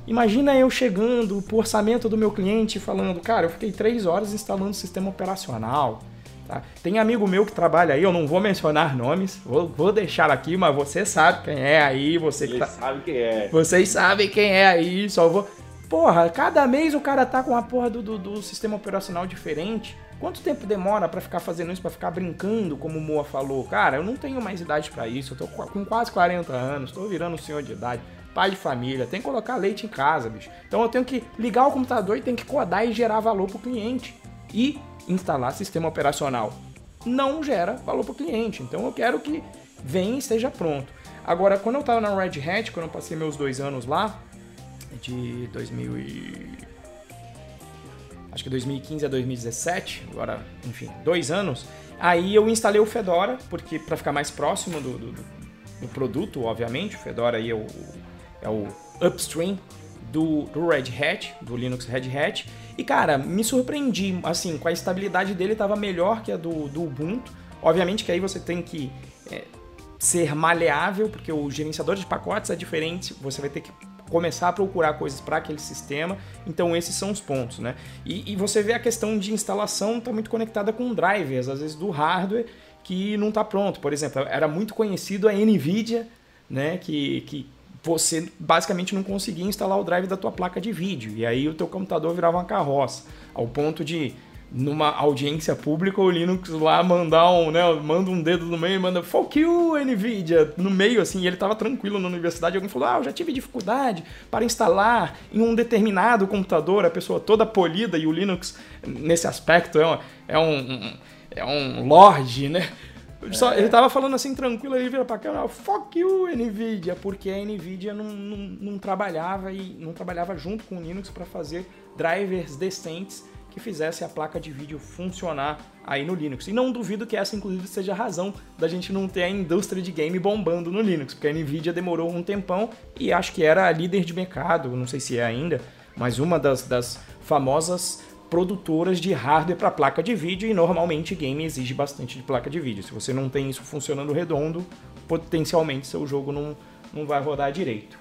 imagina eu chegando pro orçamento do meu cliente falando, cara, eu fiquei três horas instalando o sistema operacional. Tá? Tem amigo meu que trabalha aí, eu não vou mencionar nomes, vou, vou deixar aqui, mas você sabe quem é aí, você Ele tá... sabe quem é. Vocês sabem quem é aí, só vou. Porra, cada mês o cara tá com a porra do, do, do sistema operacional diferente. Quanto tempo demora para ficar fazendo isso, para ficar brincando, como o Moa falou? Cara, eu não tenho mais idade para isso, eu tô com quase 40 anos, tô virando um senhor de idade, pai de família, tem que colocar leite em casa, bicho. Então eu tenho que ligar o computador e tenho que codar e gerar valor pro cliente. E instalar sistema operacional não gera valor pro cliente. Então eu quero que venha e esteja pronto. Agora, quando eu tava na Red Hat, quando eu passei meus dois anos lá, de 2000 e acho que 2015 a 2017, agora, enfim, dois anos. Aí eu instalei o Fedora, porque para ficar mais próximo do, do, do, produto, obviamente, o Fedora aí é o, é o upstream do, do Red Hat, do Linux Red Hat. E cara, me surpreendi, assim, com a estabilidade dele estava melhor que a do, do Ubuntu. Obviamente que aí você tem que é, ser maleável, porque o gerenciador de pacotes é diferente, você vai ter que começar a procurar coisas para aquele sistema. Então esses são os pontos, né? E, e você vê a questão de instalação está muito conectada com drivers, às vezes do hardware que não está pronto. Por exemplo, era muito conhecido a Nvidia, né? Que, que você basicamente não conseguia instalar o drive da tua placa de vídeo. E aí o teu computador virava uma carroça, ao ponto de numa audiência pública, o Linux lá mandar um, né, manda um dedo no meio e manda fuck you, NVIDIA, no meio, assim, e ele tava tranquilo na universidade, alguém falou, ah, eu já tive dificuldade para instalar em um determinado computador, a pessoa toda polida, e o Linux, nesse aspecto, é um, é um, é um lorde, né, Só, é. Ele tava falando assim tranquilo, ele vira pra cá, fuck you, Nvidia, porque a Nvidia não, não, não trabalhava e não trabalhava junto com o Linux para fazer drivers decentes que fizesse a placa de vídeo funcionar aí no Linux. E não duvido que essa, inclusive, seja a razão da gente não ter a indústria de game bombando no Linux, porque a Nvidia demorou um tempão e acho que era a líder de mercado, não sei se é ainda, mas uma das, das famosas produtoras de hardware para placa de vídeo e normalmente game exige bastante de placa de vídeo. Se você não tem isso funcionando redondo, potencialmente seu jogo não, não vai rodar direito.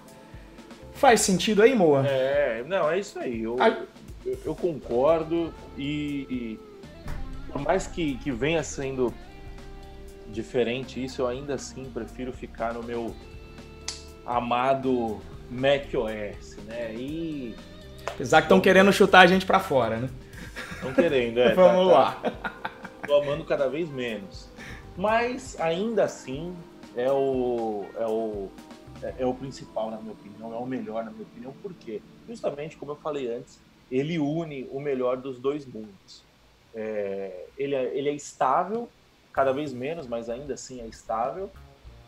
Faz sentido aí, Moa? É, não, é isso aí. Eu, a... eu, eu, concordo e, e, por mais que, que venha sendo diferente isso, eu ainda assim prefiro ficar no meu amado macOS, né? E Apesar que estão querendo chutar a gente para fora, né? Estão querendo, é. <laughs> Vamos tá, lá. Tô amando cada vez menos. Mas ainda assim é o, é o, é, é o principal, na minha opinião, é o melhor, na minha opinião. Por quê? Justamente como eu falei antes, ele une o melhor dos dois mundos. É, ele, é, ele é estável, cada vez menos, mas ainda assim é estável.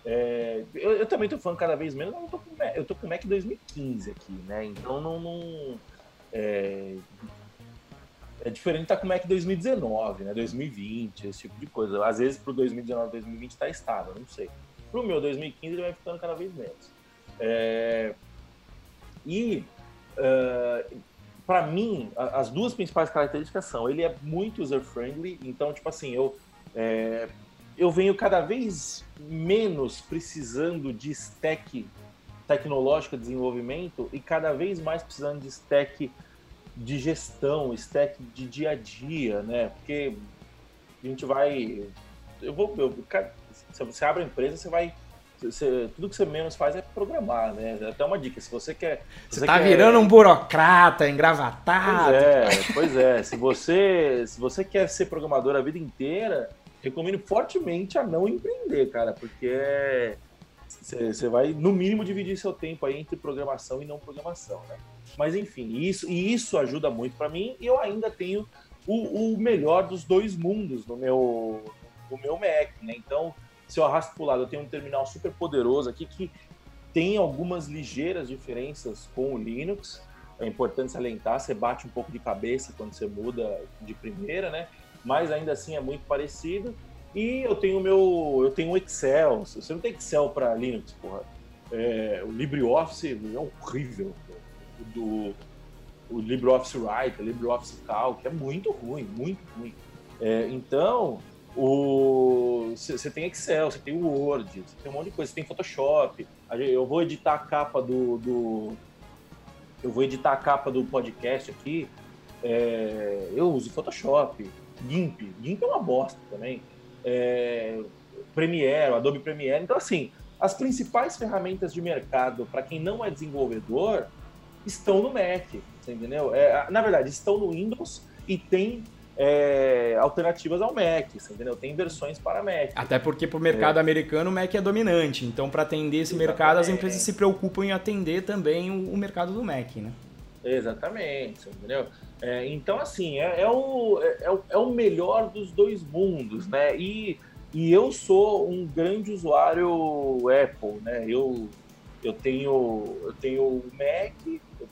É, eu, eu, também estou falando cada vez menos, eu tô, com, eu tô com Mac 2015 aqui, né? Então não. não é, é diferente estar tá com Mac 2019, né? 2020, esse tipo de coisa. Às vezes pro 2019, 2020 está estável, não sei. Pro meu 2015 ele vai ficando cada vez menos. É, e uh, para mim, as duas principais características são ele é muito user-friendly, então, tipo assim, eu, é, eu venho cada vez menos precisando de stack tecnológico de desenvolvimento e cada vez mais precisando de stack de gestão, stack de dia a dia, né? Porque a gente vai. Eu vou. Eu, se você abre a empresa, você vai. Você, tudo que você menos faz é programar, né? Até uma dica, se você quer. Se você tá quer... virando um burocrata, engravatado. Pois é, pois é. se, você, se você quer ser programador a vida inteira, recomendo fortemente a não empreender, cara, porque você vai, no mínimo, dividir seu tempo aí entre programação e não programação, né? Mas enfim, isso, e isso ajuda muito para mim, e eu ainda tenho o, o, melhor dos dois mundos no meu, no meu Mac, né? Então, se eu arrasto para o lado, eu tenho um terminal super poderoso aqui que tem algumas ligeiras diferenças com o Linux. É importante salientar, você bate um pouco de cabeça quando você muda de primeira, né? Mas ainda assim é muito parecido. E eu tenho meu, eu tenho o Excel. Você não tem Excel para Linux, porra. É, o LibreOffice é horrível do o LibreOffice Writer, LibreOffice Calc, é muito ruim, muito ruim. É, então, você tem Excel, você tem o Word, você tem um monte de coisa, você tem Photoshop. Eu vou editar a capa do, do eu vou editar a capa do podcast aqui. É, eu uso Photoshop, GIMP, GIMP é uma bosta também. É, Premiere, Adobe Premiere. Então, assim, as principais ferramentas de mercado para quem não é desenvolvedor estão no Mac, você entendeu? É, na verdade, estão no Windows e tem é, alternativas ao Mac, você entendeu? Tem versões para Mac. Até porque para o mercado é. americano o Mac é dominante, então para atender esse Exatamente. mercado as empresas se preocupam em atender também o, o mercado do Mac, né? Exatamente, entendeu? É, então, assim, é, é o, é, é, é o melhor dos dois mundos, né? E, e eu sou um grande usuário Apple, né? Eu, eu tenho eu tenho o Mac,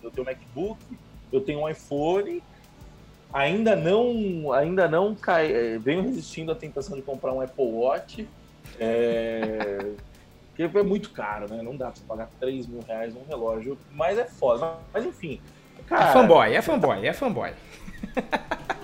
eu tenho o MacBook, eu tenho um iPhone, ainda não ainda não cai, é, venho resistindo à tentação de comprar um Apple Watch, é, <laughs> que é muito caro, né? Não dá pra pagar 3 mil reais num relógio, mas é foda. Mas enfim, cara... É fanboy, é fanboy, é fanboy.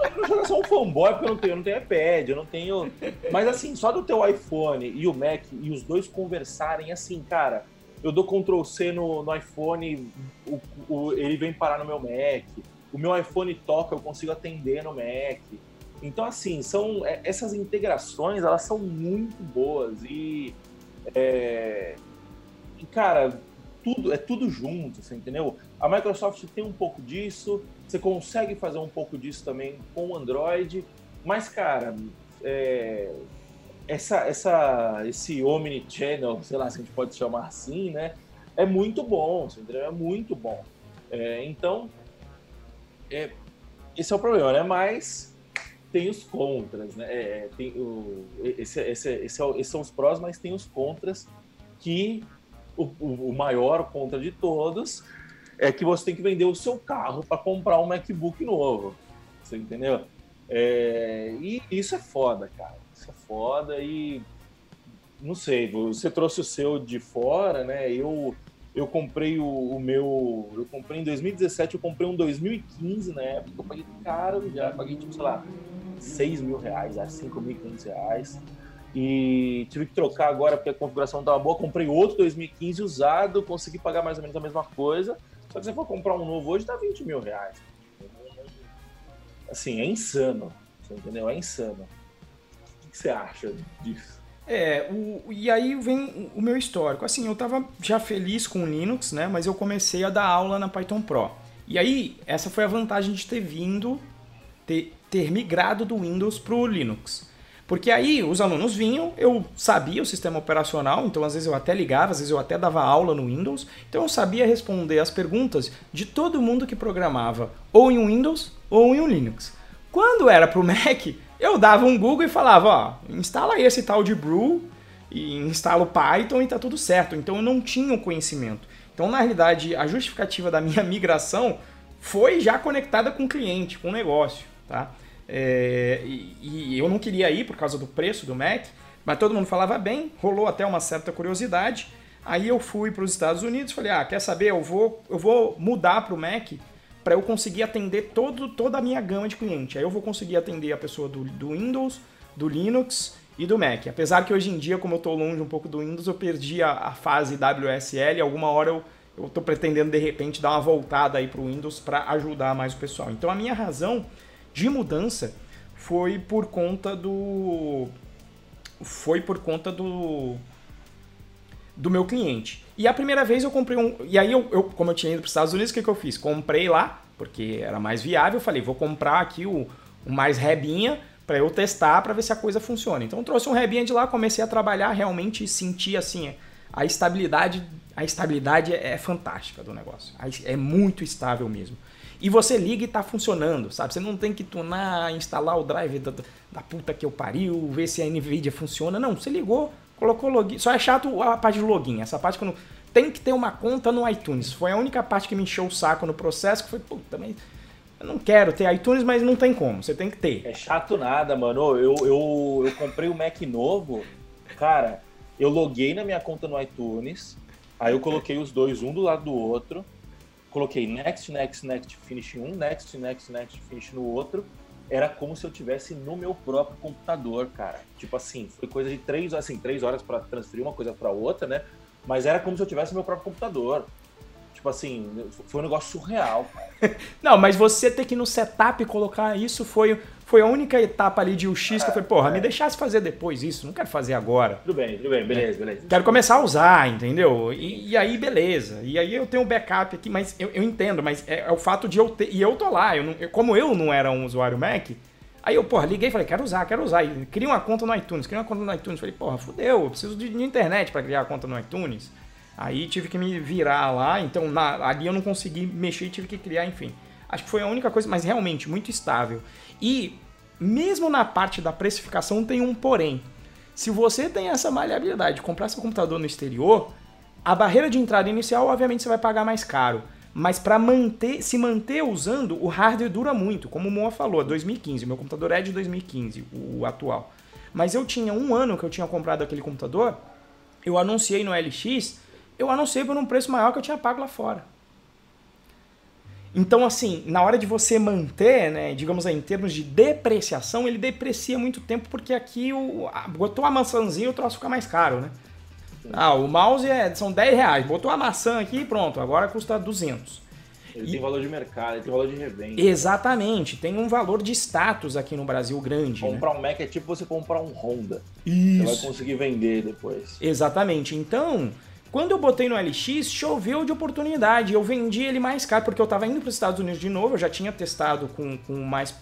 Eu não jogo só um fanboy porque eu não tenho, eu não tenho iPad, eu não tenho. Mas assim, só do teu iPhone e o Mac e os dois conversarem assim, cara, eu dou Ctrl C no, no iPhone, o, o, ele vem parar no meu Mac. O meu iPhone toca, eu consigo atender no Mac. Então, assim, são é, essas integrações, elas são muito boas e, é, e cara, tudo é tudo junto, você entendeu? A Microsoft tem um pouco disso, você consegue fazer um pouco disso também com o Android, mas, cara, é, essa, essa, esse omnichannel, sei lá se a gente pode chamar assim, né? É muito bom, entendeu? É muito bom. É, então, é, esse é o problema, né? Mas tem os contras, né? É, tem o, esse, esse, esse é, esses são os prós, mas tem os contras que o, o, o maior contra de todos é que você tem que vender o seu carro para comprar um MacBook novo. Você entendeu? É, e isso é foda, cara. Isso é foda e não sei, você trouxe o seu de fora, né? Eu eu comprei o, o, meu. Eu comprei em 2017, eu comprei um 2015 na época, eu paguei caro já, paguei tipo, sei lá, 6 mil reais, 5.500 reais. E tive que trocar agora porque a configuração estava boa. Comprei outro 2015 usado, consegui pagar mais ou menos a mesma coisa. Só que se for comprar um novo hoje, dá 20 mil reais. Assim, é insano. Você entendeu? É insano. O que você acha disso? É, o, e aí vem o meu histórico. Assim, eu estava já feliz com o Linux, né? Mas eu comecei a dar aula na Python Pro. E aí, essa foi a vantagem de ter vindo, ter, ter migrado do Windows para o Linux. Porque aí os alunos vinham, eu sabia o sistema operacional, então às vezes eu até ligava, às vezes eu até dava aula no Windows, então eu sabia responder as perguntas de todo mundo que programava ou em Windows ou em Linux. Quando era para o Mac, eu dava um Google e falava, ó, instala esse tal de Brew e instala o Python e tá tudo certo. Então eu não tinha o conhecimento. Então, na realidade, a justificativa da minha <laughs> migração foi já conectada com o cliente, com o negócio, tá? É, e, e, eu não queria ir por causa do preço do Mac, mas todo mundo falava bem, rolou até uma certa curiosidade. Aí eu fui para os Estados Unidos, falei, ah, quer saber? Eu vou, eu vou mudar para o Mac para eu conseguir atender todo, toda a minha gama de cliente. Aí eu vou conseguir atender a pessoa do, do Windows, do Linux e do Mac. Apesar que hoje em dia, como eu estou longe um pouco do Windows, eu perdi a, a fase WSL. Alguma hora eu eu estou pretendendo de repente dar uma voltada aí para o Windows para ajudar mais o pessoal. Então a minha razão de mudança foi por conta do foi por conta do do meu cliente. E a primeira vez eu comprei um. E aí, eu, eu como eu tinha ido para os Estados Unidos, o que, que eu fiz? Comprei lá, porque era mais viável. Falei, vou comprar aqui o, o mais rebinha para eu testar para ver se a coisa funciona. Então, trouxe um rebinha de lá, comecei a trabalhar, realmente senti assim a estabilidade. A estabilidade é fantástica do negócio. É muito estável mesmo. E você liga e tá funcionando, sabe? Você não tem que tunar, instalar o drive da, da puta que eu pariu, ver se a NVIDIA funciona. Não, você ligou, Colocou login. Só é chato a parte de login. Essa parte quando tem que ter uma conta no iTunes. Foi a única parte que me encheu o saco no processo, que foi, pô, também. Eu não quero ter iTunes, mas não tem como. Você tem que ter. É chato nada, mano. Eu, eu, eu comprei o um Mac novo. Cara, eu loguei na minha conta no iTunes. Aí eu coloquei os dois, um do lado do outro. Coloquei next, next, next, finish um, next, next, next, finish no outro era como se eu tivesse no meu próprio computador, cara. Tipo assim, foi coisa de três, assim, três horas para transferir uma coisa para outra, né? Mas era como se eu tivesse no meu próprio computador. Tipo assim, foi um negócio surreal. <laughs> Não, mas você ter que ir no setup colocar isso foi, foi a única etapa ali de UX é, que eu falei, porra, é. me deixasse fazer depois isso, não quero fazer agora. Tudo bem, tudo bem, beleza, é. beleza. Quero começar a usar, entendeu? E, e, aí, beleza. E aí eu tenho um backup aqui, mas eu, eu entendo, mas é, é, o fato de eu ter. E eu tô lá, eu não, eu, como eu não era um usuário Mac, Aí eu, porra, liguei e falei, quero usar, quero usar. E cria uma conta no iTunes, cria uma conta no iTunes. Falei, porra, fudeu, eu preciso de, de internet para criar a conta no iTunes. Aí tive que me virar lá, então na, ali eu não consegui mexer e tive que criar, enfim. Acho que foi a única coisa, mas realmente muito estável. E mesmo na parte da precificação tem um porém. Se você tem essa maleabilidade de comprar seu computador no exterior, a barreira de entrada inicial, obviamente, você vai pagar mais caro. Mas para manter, se manter usando, o hardware dura muito. Como o Moa falou, 2015. Meu computador é de 2015, o atual. Mas eu tinha um ano que eu tinha comprado aquele computador, eu anunciei no LX eu anunciei por um preço maior que eu tinha pago lá fora. Então, assim, na hora de você manter, né, digamos aí, em termos de depreciação, ele deprecia muito tempo porque aqui o, a, botou a maçãzinha o troço fica mais caro, né? Ah, o mouse é, são 10 reais, botou a maçã aqui e pronto, agora custa 200. Ele e, tem valor de mercado, ele tem valor de revenda. Exatamente, tem um valor de status aqui no Brasil grande. Né? Comprar né? um Mac é tipo você comprar um Honda. Isso. Você vai conseguir vender depois. Exatamente, então quando eu botei no LX, choveu de oportunidade. Eu vendi ele mais caro, porque eu estava indo para os Estados Unidos de novo, eu já tinha testado com, com mais,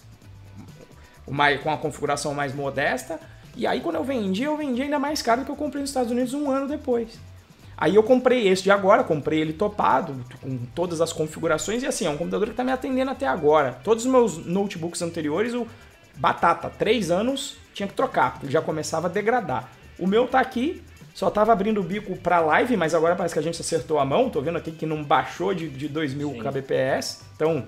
com a configuração mais modesta. E aí quando eu vendi, eu vendi ainda mais caro do que eu comprei nos Estados Unidos um ano depois. Aí eu comprei esse de agora, comprei ele topado, com todas as configurações, e assim, é um computador que está me atendendo até agora. Todos os meus notebooks anteriores, o, batata. Três anos tinha que trocar, porque já começava a degradar. O meu tá aqui, só tava abrindo o bico pra live, mas agora parece que a gente acertou a mão. Tô vendo aqui que não baixou de, de 2000 Sim. kbps. Então,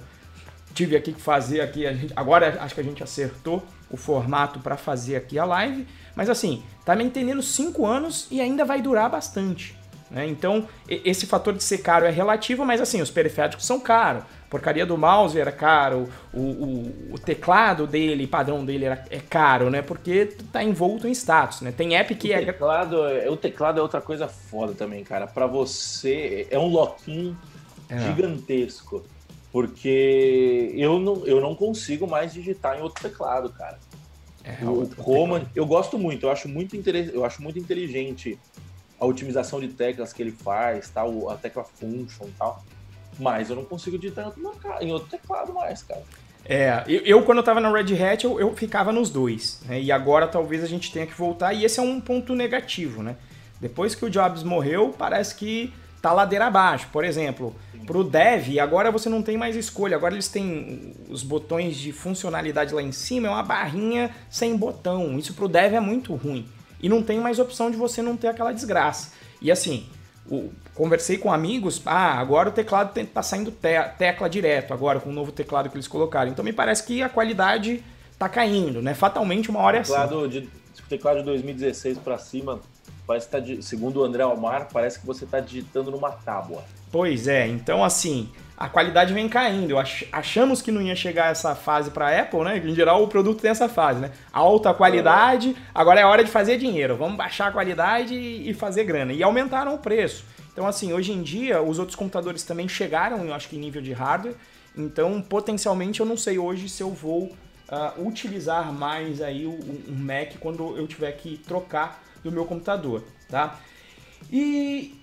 tive aqui que fazer aqui. Gente, agora acho que a gente acertou o formato para fazer aqui a live. Mas assim, tá me entendendo 5 anos e ainda vai durar bastante. Né? Então, esse fator de ser caro é relativo, mas assim, os periféricos são caros. Porcaria do mouse era caro, o, o, o teclado dele, padrão dele era, é caro, né? Porque tá envolto em status, né? Tem app que o é. Teclado, é, o teclado é outra coisa foda também, cara. Para você, é um lock-in é. gigantesco. Porque eu não, eu não consigo mais digitar em outro teclado, cara. É, o Command, eu gosto muito, eu acho muito, eu acho muito inteligente a otimização de teclas que ele faz, tal, a tecla function e tal. Mas eu não consigo digitar em outro, em outro teclado mais, cara. É, eu, eu, quando eu tava na Red Hat, eu, eu ficava nos dois, né? E agora talvez a gente tenha que voltar, e esse é um ponto negativo, né? Depois que o Jobs morreu, parece que tá ladeira abaixo. Por exemplo, pro dev, agora você não tem mais escolha, agora eles têm os botões de funcionalidade lá em cima, é uma barrinha sem botão. Isso pro dev é muito ruim. E não tem mais opção de você não ter aquela desgraça. E assim, o, conversei com amigos, ah, agora o teclado está saindo te tecla direto, agora com o novo teclado que eles colocaram. Então me parece que a qualidade está caindo, né? Fatalmente uma hora é assim. De, teclado de 2016 para cima, parece que tá, segundo o André Almar, parece que você está digitando numa tábua. Pois é, então assim, a qualidade vem caindo. Ach achamos que não ia chegar essa fase para a Apple, né? Em geral, o produto tem essa fase, né? Alta qualidade, agora é hora de fazer dinheiro. Vamos baixar a qualidade e fazer grana. E aumentaram o preço. Então, assim, hoje em dia, os outros computadores também chegaram, eu acho que em nível de hardware. Então, potencialmente, eu não sei hoje se eu vou uh, utilizar mais aí o, um Mac quando eu tiver que trocar do meu computador, tá? E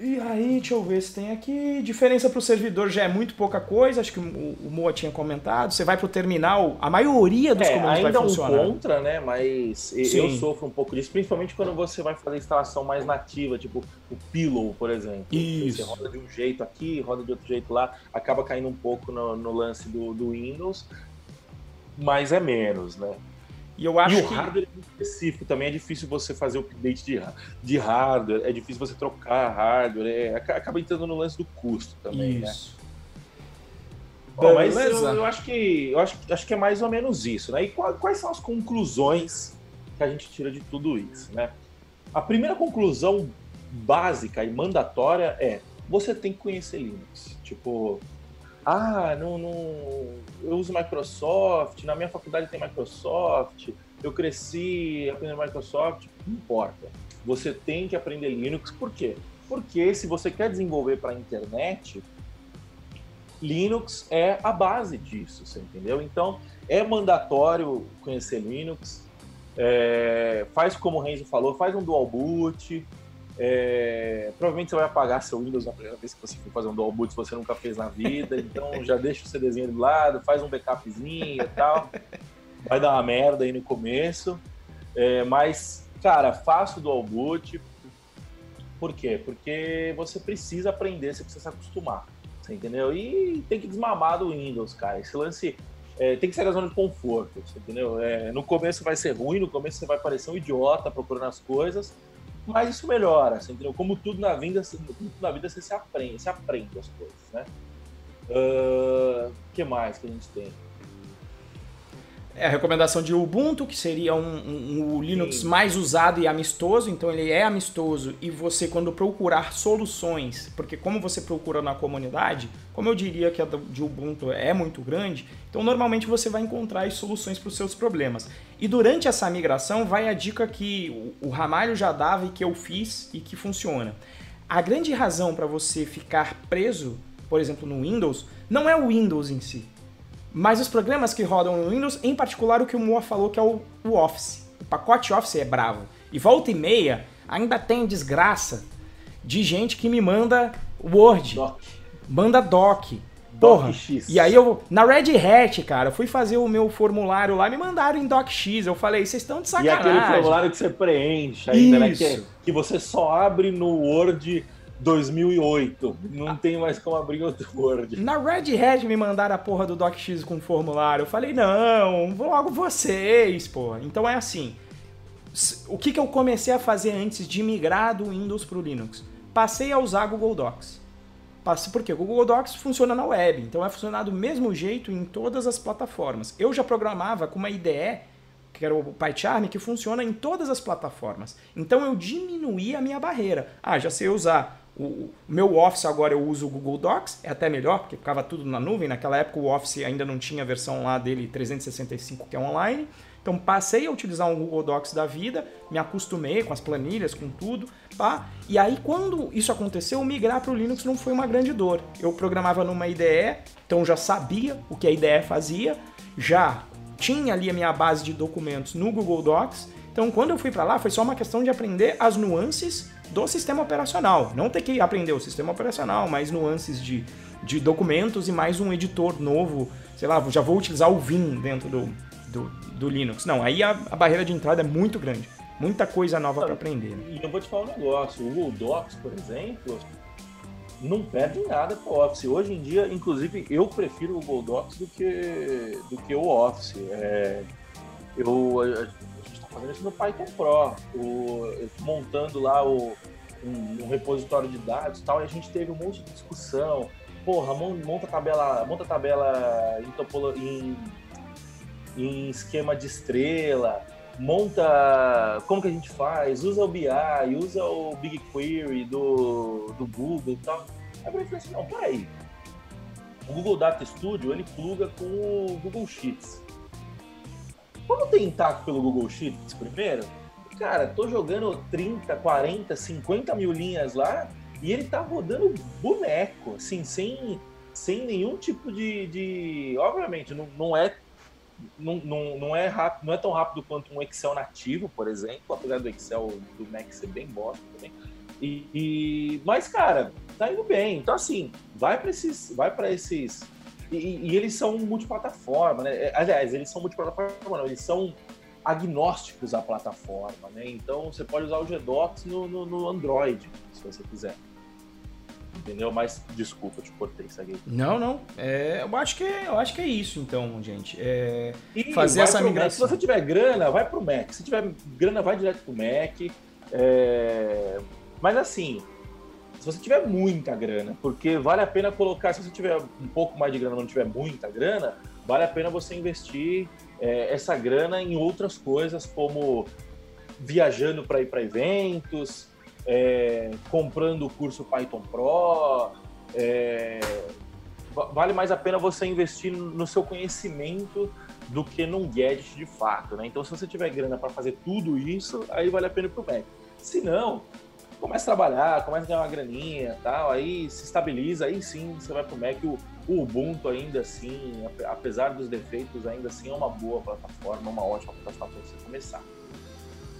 e aí, deixa eu ver se tem aqui. Diferença para o servidor já é muito pouca coisa, acho que o, o Moa tinha comentado. Você vai para o terminal, a maioria dos é, comandos vai funcionar. Ainda um contra, né? Mas Sim. eu sofro um pouco disso, principalmente quando você vai fazer instalação mais nativa, tipo o Pillow, por exemplo. Isso. Você roda de um jeito aqui, roda de outro jeito lá, acaba caindo um pouco no, no lance do, do Windows, mas é menos, né? E eu acho e o que... hardware é muito específico, também é difícil você fazer update de, de hardware, é difícil você trocar hardware, é, acaba entrando no lance do custo também, né? Isso. né? Bom, mas eu, eu, acho que eu acho, acho que é mais ou menos isso, né? E quais são as conclusões que a gente tira de tudo isso, né? A primeira conclusão básica e mandatória é você tem que conhecer Linux. Tipo, ah, não, não, eu uso Microsoft, na minha faculdade tem Microsoft, eu cresci aprendendo Microsoft, não importa. Você tem que aprender Linux, por quê? Porque se você quer desenvolver para a internet, Linux é a base disso, você entendeu? Então, é mandatório conhecer Linux, é, faz como o Renzo falou, faz um dual boot, é, provavelmente você vai apagar seu Windows na primeira vez que você for fazer um dual boot se você nunca fez na vida. Então já deixa o CDzinho do lado, faz um backupzinho e tal. Vai dar uma merda aí no começo. É, mas, cara, faça o dual boot. Por quê? Porque você precisa aprender, você precisa se acostumar. Você entendeu? E tem que desmamar do Windows, cara. Esse lance é, tem que sair da zona de conforto, entendeu? É, no começo vai ser ruim, no começo você vai parecer um idiota procurando as coisas, mas isso melhora, assim, entendeu? Como tudo na vida, tudo na vida você se aprende, se aprende as coisas, né? O uh, que mais que a gente tem? É a recomendação de Ubuntu, que seria um, um, um Linux Sim. mais usado e amistoso. Então ele é amistoso e você quando procurar soluções, porque como você procura na comunidade, como eu diria que a de Ubuntu é muito grande, então normalmente você vai encontrar as soluções para os seus problemas. E durante essa migração vai a dica que o Ramalho já dava e que eu fiz e que funciona. A grande razão para você ficar preso, por exemplo, no Windows, não é o Windows em si mas os programas que rodam no Windows, em particular o que o Moa falou que é o, o Office. O pacote Office é bravo. E volta e meia, ainda tem desgraça de gente que me manda Word, doc. manda doc. Porra. DocX. E aí eu, na Red Hat, cara, fui fazer o meu formulário lá, me mandaram em DocX. Eu falei, vocês estão de sacanagem. E aquele formulário que você preenche ainda, Isso. né? Que, é, que você só abre no Word 2008. Não tem mais como abrir outro <laughs> Word. Na Red Hat me mandaram a porra do DocX com formulário. Eu falei, não, logo vocês, porra. Então é assim. O que, que eu comecei a fazer antes de migrar do Windows para o Linux? Passei a usar Google Docs. Por quê? O Google Docs funciona na web, então vai funcionar do mesmo jeito em todas as plataformas. Eu já programava com uma IDE, que era o PyCharm, que funciona em todas as plataformas. Então eu diminuí a minha barreira. Ah, já sei usar o meu Office agora eu uso o Google Docs, é até melhor, porque ficava tudo na nuvem. Naquela época o Office ainda não tinha a versão lá dele 365 que é online. Então passei a utilizar um Google Docs da vida, me acostumei com as planilhas, com tudo, pá. E aí quando isso aconteceu, migrar para o Linux não foi uma grande dor. Eu programava numa IDE, então já sabia o que a IDE fazia, já tinha ali a minha base de documentos no Google Docs. Então quando eu fui para lá foi só uma questão de aprender as nuances do sistema operacional. Não ter que aprender o sistema operacional, mais nuances de, de documentos e mais um editor novo. Sei lá, já vou utilizar o Vim dentro do, do, do Linux. Não, aí a, a, barreira de entrada é muito grande. Muita coisa nova para aprender. E eu vou te falar um negócio. O Google Docs, por exemplo, não perde nada com o Office. Hoje em dia, inclusive, eu prefiro o Google Docs do que, do que o Office. É, eu, fazendo isso no Python Pro, o, montando lá o, um, um, repositório de dados tal, e a gente teve um monte de discussão. Porra, monta tabela, monta tabela em, topolo, em, em esquema de estrela, monta como que a gente faz, usa o BI, usa o BigQuery do, do Google e tal. Aí eu falei assim, não, peraí. O Google Data Studio, ele pluga com o Google Sheets. Vamos tentar pelo Google Sheets primeiro? Cara, tô jogando 30, 40, 50 mil linhas lá e ele tá rodando boneco, assim, sem, sem nenhum tipo de. de... Obviamente, não, não é. Não, não, não, é rápido, não é tão rápido quanto um Excel nativo, por exemplo, apesar do Excel do Mac ser bem bosta também. E, e, mas, cara, tá indo bem. Então, assim, vai para esses, vai esses e, e, eles são multiplataforma, né? É, aliás, eles são multiplataforma, não, eles são agnósticos à plataforma, né? Então você pode usar o GDocs no, no, no Android, se você quiser. Entendeu? Mas desculpa, te cortei, segue aí. Não, não. É, eu, acho que é, eu acho que é isso, então, gente. É, fazer essa migração. Se você tiver grana, vai pro Mac. Se tiver grana, vai direto pro Mac. É... Mas assim, se você tiver muita grana, porque vale a pena colocar, se você tiver um pouco mais de grana, não tiver muita grana, vale a pena você investir é, essa grana em outras coisas, como viajando para ir para eventos, é, comprando o curso Python Pro. É, vale mais a pena você investir no seu conhecimento do que num gadget de fato, né? Então, se você tiver grana para fazer tudo isso, aí vale a pena ir para o Mac. Se não, começa a trabalhar, começa a ganhar uma graninha tal, aí se estabiliza, aí sim você vai pro Mac. O, Ubuntu ainda assim, apesar dos defeitos, ainda assim é uma boa plataforma, uma ótima plataforma para você começar.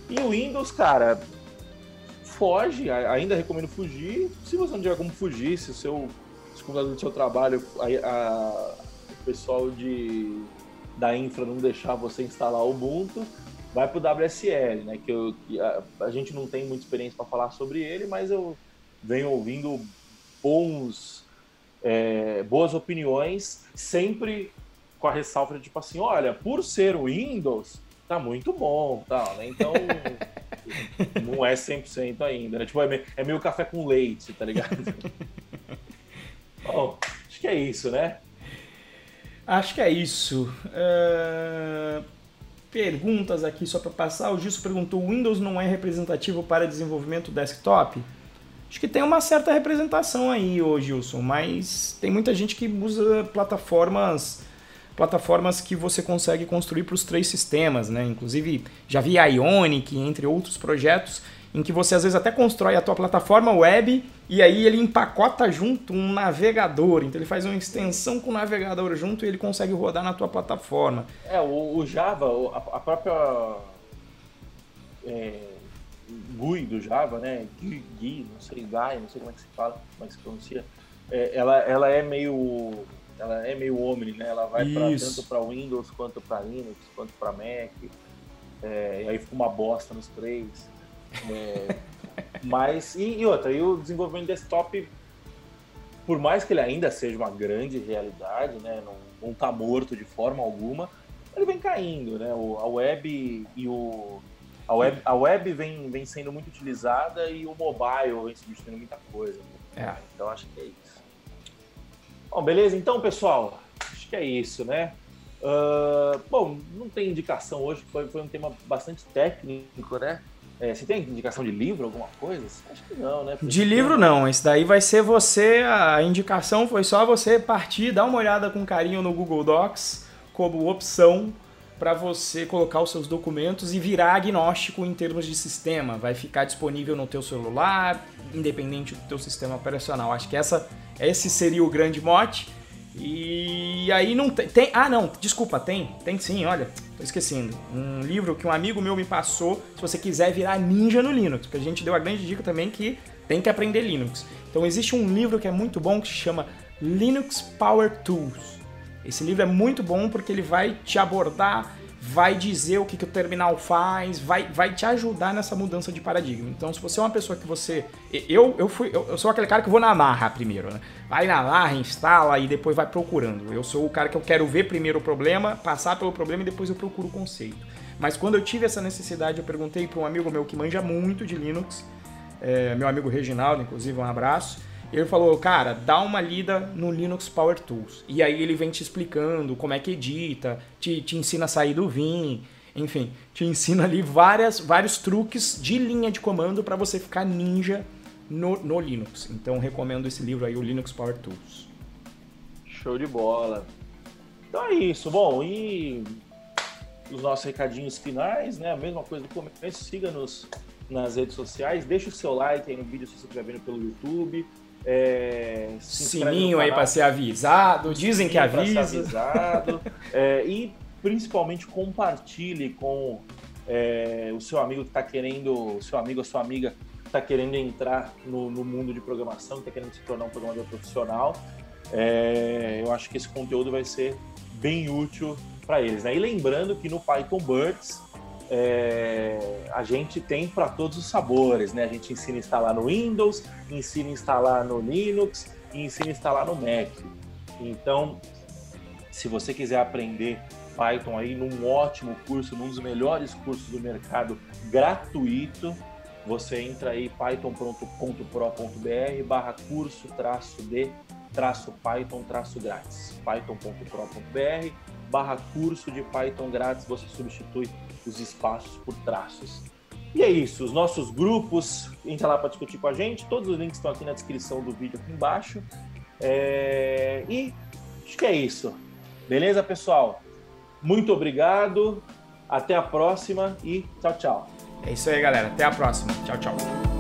E o Windows, cara, foge, ainda recomendo fugir. Se você não tiver como fugir, se o seu se o computador do seu trabalho, a, a, o pessoal de, da infra não deixar você instalar o Ubuntu, vai para o WSL, né? Que, eu, que a, a, gente não tem muita experiência para falar sobre ele, mas eu venho ouvindo bons, é, boas opiniões, sempre com a ressalva de tipo assim, olha, por ser o Windows, tá muito bom, tal, né? Então <laughs> não é 100% ainda, né? Tipo, é meio, é meio café com leite, tá ligado? <laughs> bom, acho que é isso, né? Acho que é isso. Uh perguntas aqui só para passar. O Gilson perguntou: Windows não é representativo para desenvolvimento desktop? Acho que tem uma certa representação aí, ô Gilson, mas tem muita gente que usa plataformas plataformas que você consegue construir para os três sistemas, né? Inclusive, já vi Ionic, entre outros projetos, em que você às vezes até constrói a tua plataforma web e aí ele empacota junto um navegador. Então ele faz uma extensão com o navegador junto e ele consegue rodar na tua plataforma. É, o, o Java, a, própria é, GUI do Java, né? GUI, GUI, não sei, GUI, não sei como é que se fala, como é que se pronuncia. É, ela, ela é meio ela é meio Omni, né? Ela vai pra, tanto para Windows quanto para Linux, quanto para Mac. É, e aí fica uma bosta nos três. É, Mas, e, e outra, e o desenvolvimento desktop, por mais que ele ainda seja uma grande realidade, né, não, não tá morto de forma alguma, ele vem caindo, né? O, a web e o a web, a web vem, vem sendo muito utilizada e o mobile vem substituindo muita coisa. É. Então acho que é isso. Bom, beleza? Então, pessoal, acho que é isso, né? Uh, bom, não tem indicação hoje, foi, foi um tema bastante técnico, né? É, você tem indicação de livro, alguma coisa? Acho que não, né? de livro não, esse daí vai ser você, a indicação foi só você partir, dar uma olhada com carinho no Google Docs como opção para você colocar os seus documentos e virar agnóstico em termos de sistema. Vai ficar disponível no teu celular, independente do teu sistema operacional. Acho que essa, esse seria o grande mote. E aí não tem, tem, Ah, não, desculpa, tem. Tem sim, olha. Tô esquecendo. Um livro que um amigo meu me passou, se você quiser virar ninja no Linux. Porque a gente deu a grande dica também que tem que aprender Linux. Então existe um livro que é muito bom que se chama Linux Power Tools. Esse livro é muito bom porque ele vai te abordar vai dizer o que, que o terminal faz, vai, vai te ajudar nessa mudança de paradigma. Então, se você é uma pessoa que você. Eu, eu, fui, eu, sou aquele cara que vou na marra primeiro, né? Vai na marra, instala e depois vai procurando. Eu sou o cara que eu quero ver primeiro o problema, passar pelo problema e depois eu procuro o conceito. Mas quando eu tive essa necessidade, eu perguntei para um amigo meu que manja muito de Linux, é, meu amigo Reginaldo, inclusive, um abraço. Ele falou, cara, dá uma lida no Linux Power Tools. E aí ele vem te explicando como é que edita, te, te ensina a sair do Vim, enfim, te ensina ali várias, vários truques de linha de comando para você ficar ninja no, no Linux. Então recomendo esse livro aí, o Linux Power Tools. Show de bola. Então é isso. Bom, e os nossos recadinhos finais, né? A mesma coisa do começo, siga-nos nas redes sociais, deixa o seu like aí no vídeo se você estiver vendo pelo YouTube é, Sininho aí para ser avisado, dizem que avisa. Ser avisado, <laughs> é, e principalmente compartilhe com é, o seu amigo que está querendo, o seu amigo ou sua amiga está querendo entrar no, no, mundo de programação, está querendo se tornar um programador profissional. É, eu acho que esse conteúdo vai ser bem útil para eles. Né? E lembrando que no Python Birds é, a gente tem para todos os sabores, né? A gente ensina a instalar no Windows, ensina a instalar no Linux e ensina a instalar no Mac. Então, se você quiser aprender Python aí num ótimo curso, num dos melhores cursos do mercado gratuito, você entra aí python.pro.br barra curso traço de traço Python traço grátis python.pro.br barra curso de Python grátis você substitui os espaços por traços. E é isso, os nossos grupos, entra lá para discutir com a gente, todos os links estão aqui na descrição do vídeo aqui embaixo. É... E acho que é isso. Beleza, pessoal? Muito obrigado, até a próxima e tchau, tchau. É isso aí, galera. Até a próxima. Tchau, tchau.